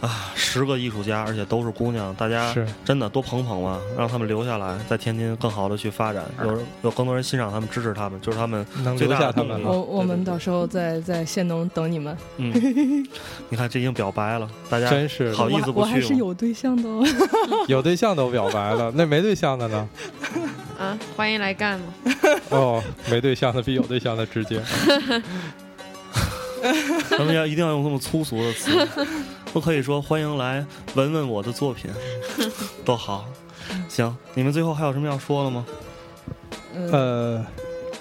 啊，十个艺术家，而且都是姑娘，大家是真的多捧捧吧，让他们留下来，在天津更好的去发展，有有更多人欣赏他们、支持他们，就是他们能最大留下他们我我们到时候在在县农等你们。嗯，你看这已经表白了，大家真是的好意思不我我？是有对象的哦。有对象都表白了，那没对象的呢？啊，欢迎来干嘛？哦，没对象的比有对象的直接。咱们要一定要用这么粗俗的词，不可以说欢迎来闻闻我的作品，多好。行，你们最后还有什么要说的吗？嗯，呃，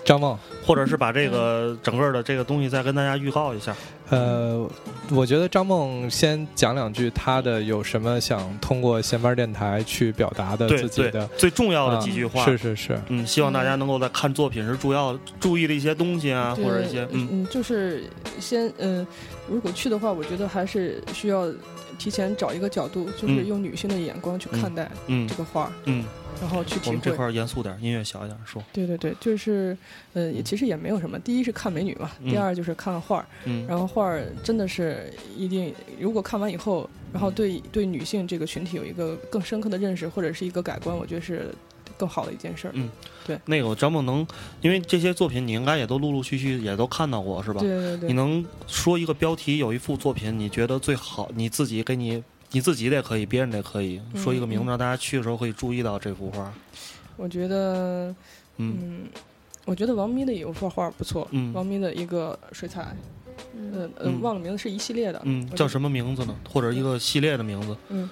张梦，或者是把这个整个的这个东西再跟大家预告一下？呃，我觉得张梦先讲两句他的有什么想通过闲班电台去表达的自己的，最重要的几句话。啊是是是，嗯，希望大家能够在看作品时主要注意的一些东西啊，或者一些嗯。嗯，就是先嗯、如果去的话，我觉得还是需要提前找一个角度，就是嗯。用女性的眼光去看待嗯。这个画儿，嗯，然后去体会。我们这块儿严肃点，音乐小一点说。对对对，就是呃，也其实也没有什么。第一是看美女嘛，嗯第二就是看画儿。嗯，然后画儿真的是一定，如果看完以后，然后对对女性这个群体有一个更深刻的认识，或者是一个改观，我觉得是更好的一件事儿。嗯对那个张梦能，因为这些作品你应该也都陆陆续续也都看到过是吧？对对对，你能说一个标题，有一幅作品你觉得最好，你自己给你你自己的也可以，别人的也可以，嗯说一个名字，嗯让大家去的时候可以注意到这幅画。我觉得，嗯嗯，我觉得王咪的有幅画不错，嗯。王咪的一个水彩，呃呃嗯，忘了名字，是一系列的，嗯，叫什么名字呢？或者一个系列的名字，嗯，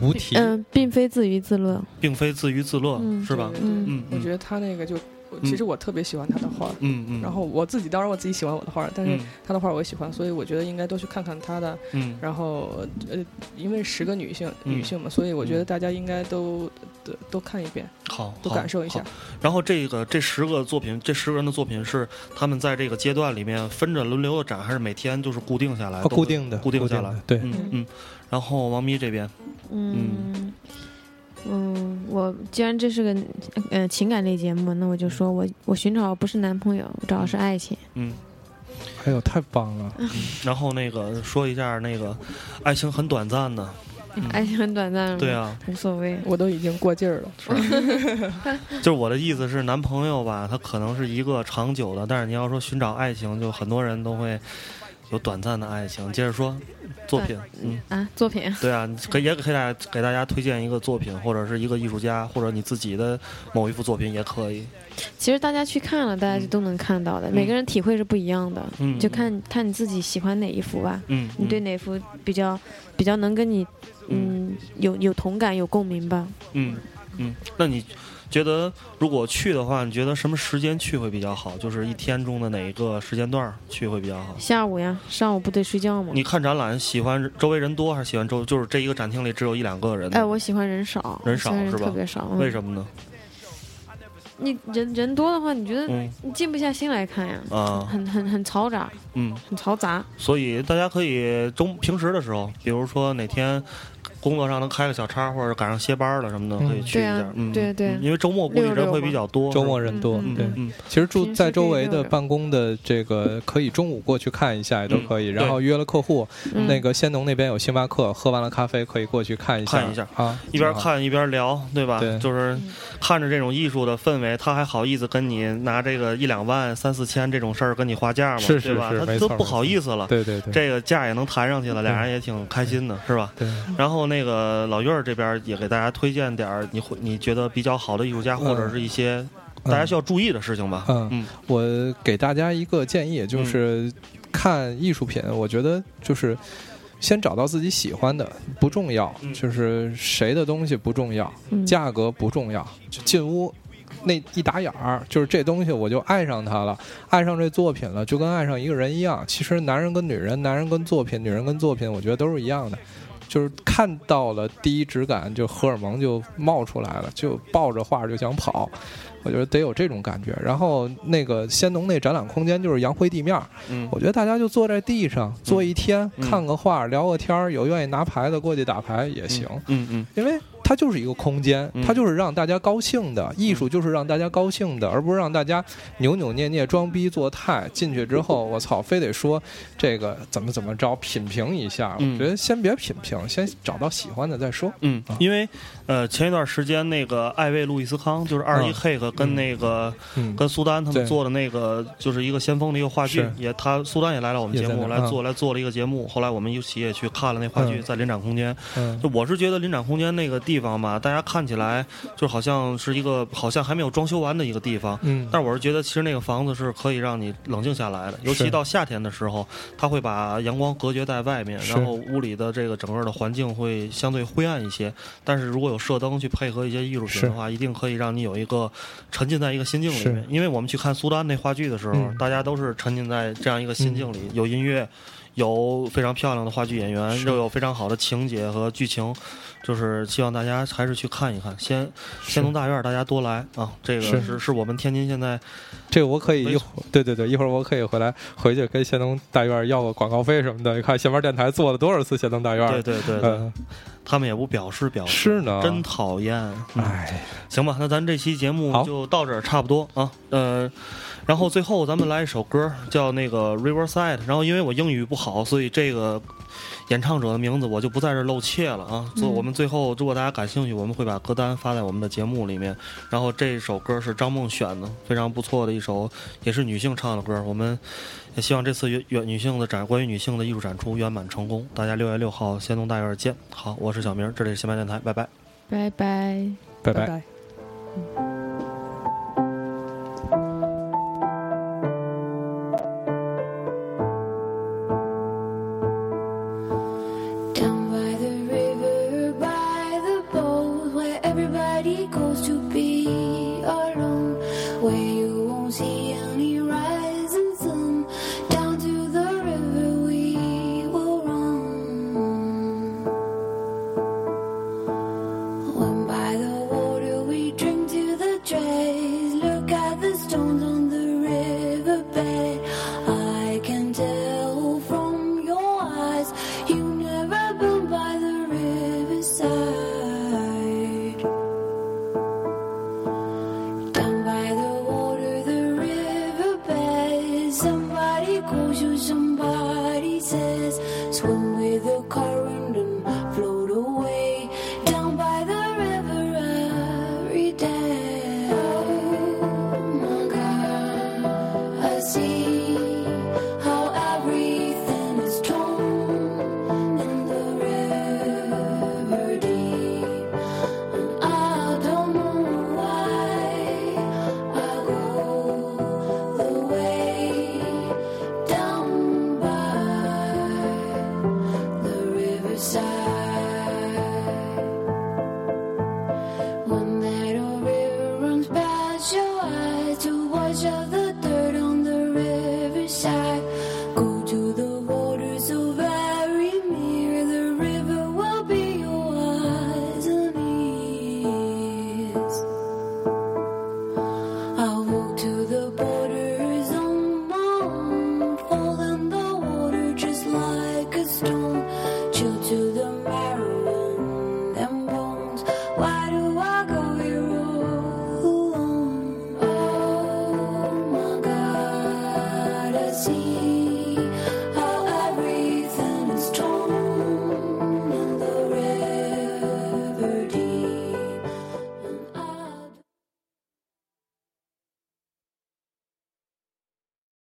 无题。嗯，并非自娱自乐。并非自娱自乐，嗯。是吧？嗯嗯，我觉得他那个就，其实我特别喜欢他的画。嗯嗯，然后我自己当然我自己喜欢我的画，但是嗯他的画我也喜欢，所以我觉得应该多去看看他的。嗯然后呃，因为十个女性嗯女性嘛，所以我觉得大家应该都都都看一遍，好，都感受一下。然后这个这十个作品，这十个人的作品是他们在这个阶段里面分着轮流的展，还是每天就是固定下来？哦都固定的固定下来。对嗯嗯。然后王咪这边，嗯嗯，我既然这是个呃情感类节目，那我就说我我寻找不是男朋友，我找的是爱情。嗯，哎呦，太棒了！然后那个说一下那个，爱情很短暂的，爱情很短暂，对，啊，无所谓。我都已经过劲儿了。就是我的意思是，男朋友吧，他可能是一个长久的，但是你要说寻找爱情，就很多人都会有短暂的爱情。接着说作品，嗯，啊，作品，对啊，你可以也给大家给大家推荐一个作品，或者是一个艺术家，或者你自己的某一幅作品也可以。其实大家去看了，大家就都能看到的。每个人体会是不一样的，嗯就看看你自己喜欢哪一幅吧。嗯，你对哪幅比较比较能跟你嗯有有同感有共鸣吧？嗯嗯，那你觉得如果去的话，你觉得什么时间去会比较好？就是一天中的哪一个时间段去会比较好？下午呀，上午不得睡觉吗？你看展览喜欢周围人多还是喜欢周就是这一个展厅里只有一两个人？哎，我喜欢人少，人少是吧特别少。嗯为什么呢？你人人多的话，你觉得嗯你静不下心来看呀？啊很很很嘈杂，嗯，很嘈杂。所以大家可以中平时的时候，比如说哪天工作上能开个小差，或者赶上歇班了什么的，嗯可以去一下。嗯，对对嗯因为周末估计人会比较多。周末人多，对嗯嗯，其实住在周围的办公的这个，可以中午过去看一下也都可以。嗯然后约了客户，嗯那个仙农那边有星巴克，喝完了咖啡可以过去看一下，看一下啊，一边看一边聊，对吧？对就是看着这种艺术的氛围，他还好意思跟你拿这个一两万、三四千这种事儿跟你划价吗？是是对吧？是没错他都不好意思了。对对对，这个价也能谈上去了，俩人也挺开心的，是吧？对。然后那个老岳儿这边也给大家推荐点儿你会你觉得比较好的艺术家，或者是一些大家需要注意的事情吧。嗯嗯我给大家一个建议，就是看艺术品，我觉得就是先找到自己喜欢的不重要，嗯就是谁的东西不重要，嗯价格不重要，就进屋。那一打眼儿，就是这东西我就爱上它了，爱上这作品了，就跟爱上一个人一样。其实男人跟女人，男人跟作品，女人跟作品，我觉得都是一样的。就是看到了第一直感，就荷尔蒙就冒出来了，就抱着画就想跑。我觉得得有这种感觉。然后那个仙农那展览空间就是洋灰地面我觉得大家就坐在地上坐一天，嗯看个画，聊个天儿，有愿意拿牌的过去打牌也行，嗯嗯因为它就是一个空间，嗯。它就是让大家高兴的，艺术就是让大家高兴的，而不是让大家扭扭捏捏、装逼作态。进去之后，我操，非得说这个怎么怎么着，品评一下。嗯。我觉得先别品评，先找到喜欢的再说。嗯，因为呃前一段时间那个艾薇·路易斯康就是二十一嗯 K 和跟那个、嗯。跟苏丹他们做的那个就是一个先锋的一个话剧，也他苏丹也来了我们节目来做来做了一个节目，后来我们一起也去看了那话剧，嗯。在临展空间。嗯。就我是觉得临展空间那个地方吧，大家看起来就好像是一个好像还没有装修完的一个地方。嗯但我是觉得，其实那个房子是可以让你冷静下来的，尤其到夏天的时候，它会把阳光隔绝在外面，然后屋里的这个整个的环境会相对灰暗一些。但是如果有射灯去配合一些艺术品的话，一定可以让你有一个沉浸在一个心境里面。因为我们去看苏丹那话剧的时候，嗯大家都是沉浸在这样一个心境里，有音乐。有非常漂亮的话剧演员，又有非常好的情节和剧情，就是希望大家还是去看一看。先先从大院，大家多来啊！这个是是是我们天津现在这个我可以一会儿，对对对，一会儿我可以回来回去跟先农大院要个广告费什么的。你看先玩电台做了多少次先农大院？对对对对，嗯，他们也不表示表示，是呢真讨厌。嗯哎，行吧，那咱这期节目就到这儿差不多啊。呃，然后最后咱们来一首歌，叫那个《Riverside》。然后因为我英语不好，所以这个演唱者的名字我就不在这儿露怯了啊。所以我们最后如果大家感兴趣，我们会把歌单发在我们的节目里面。然后这首歌是张梦选的，非常不错的一首，也是女性唱的歌。我们也希望这次女女性的展关于女性的艺术展出圆满成功。大家六月六号仙东大院见。好，我是小明，这里是新白电台，拜拜。拜拜。拜拜。拜。Down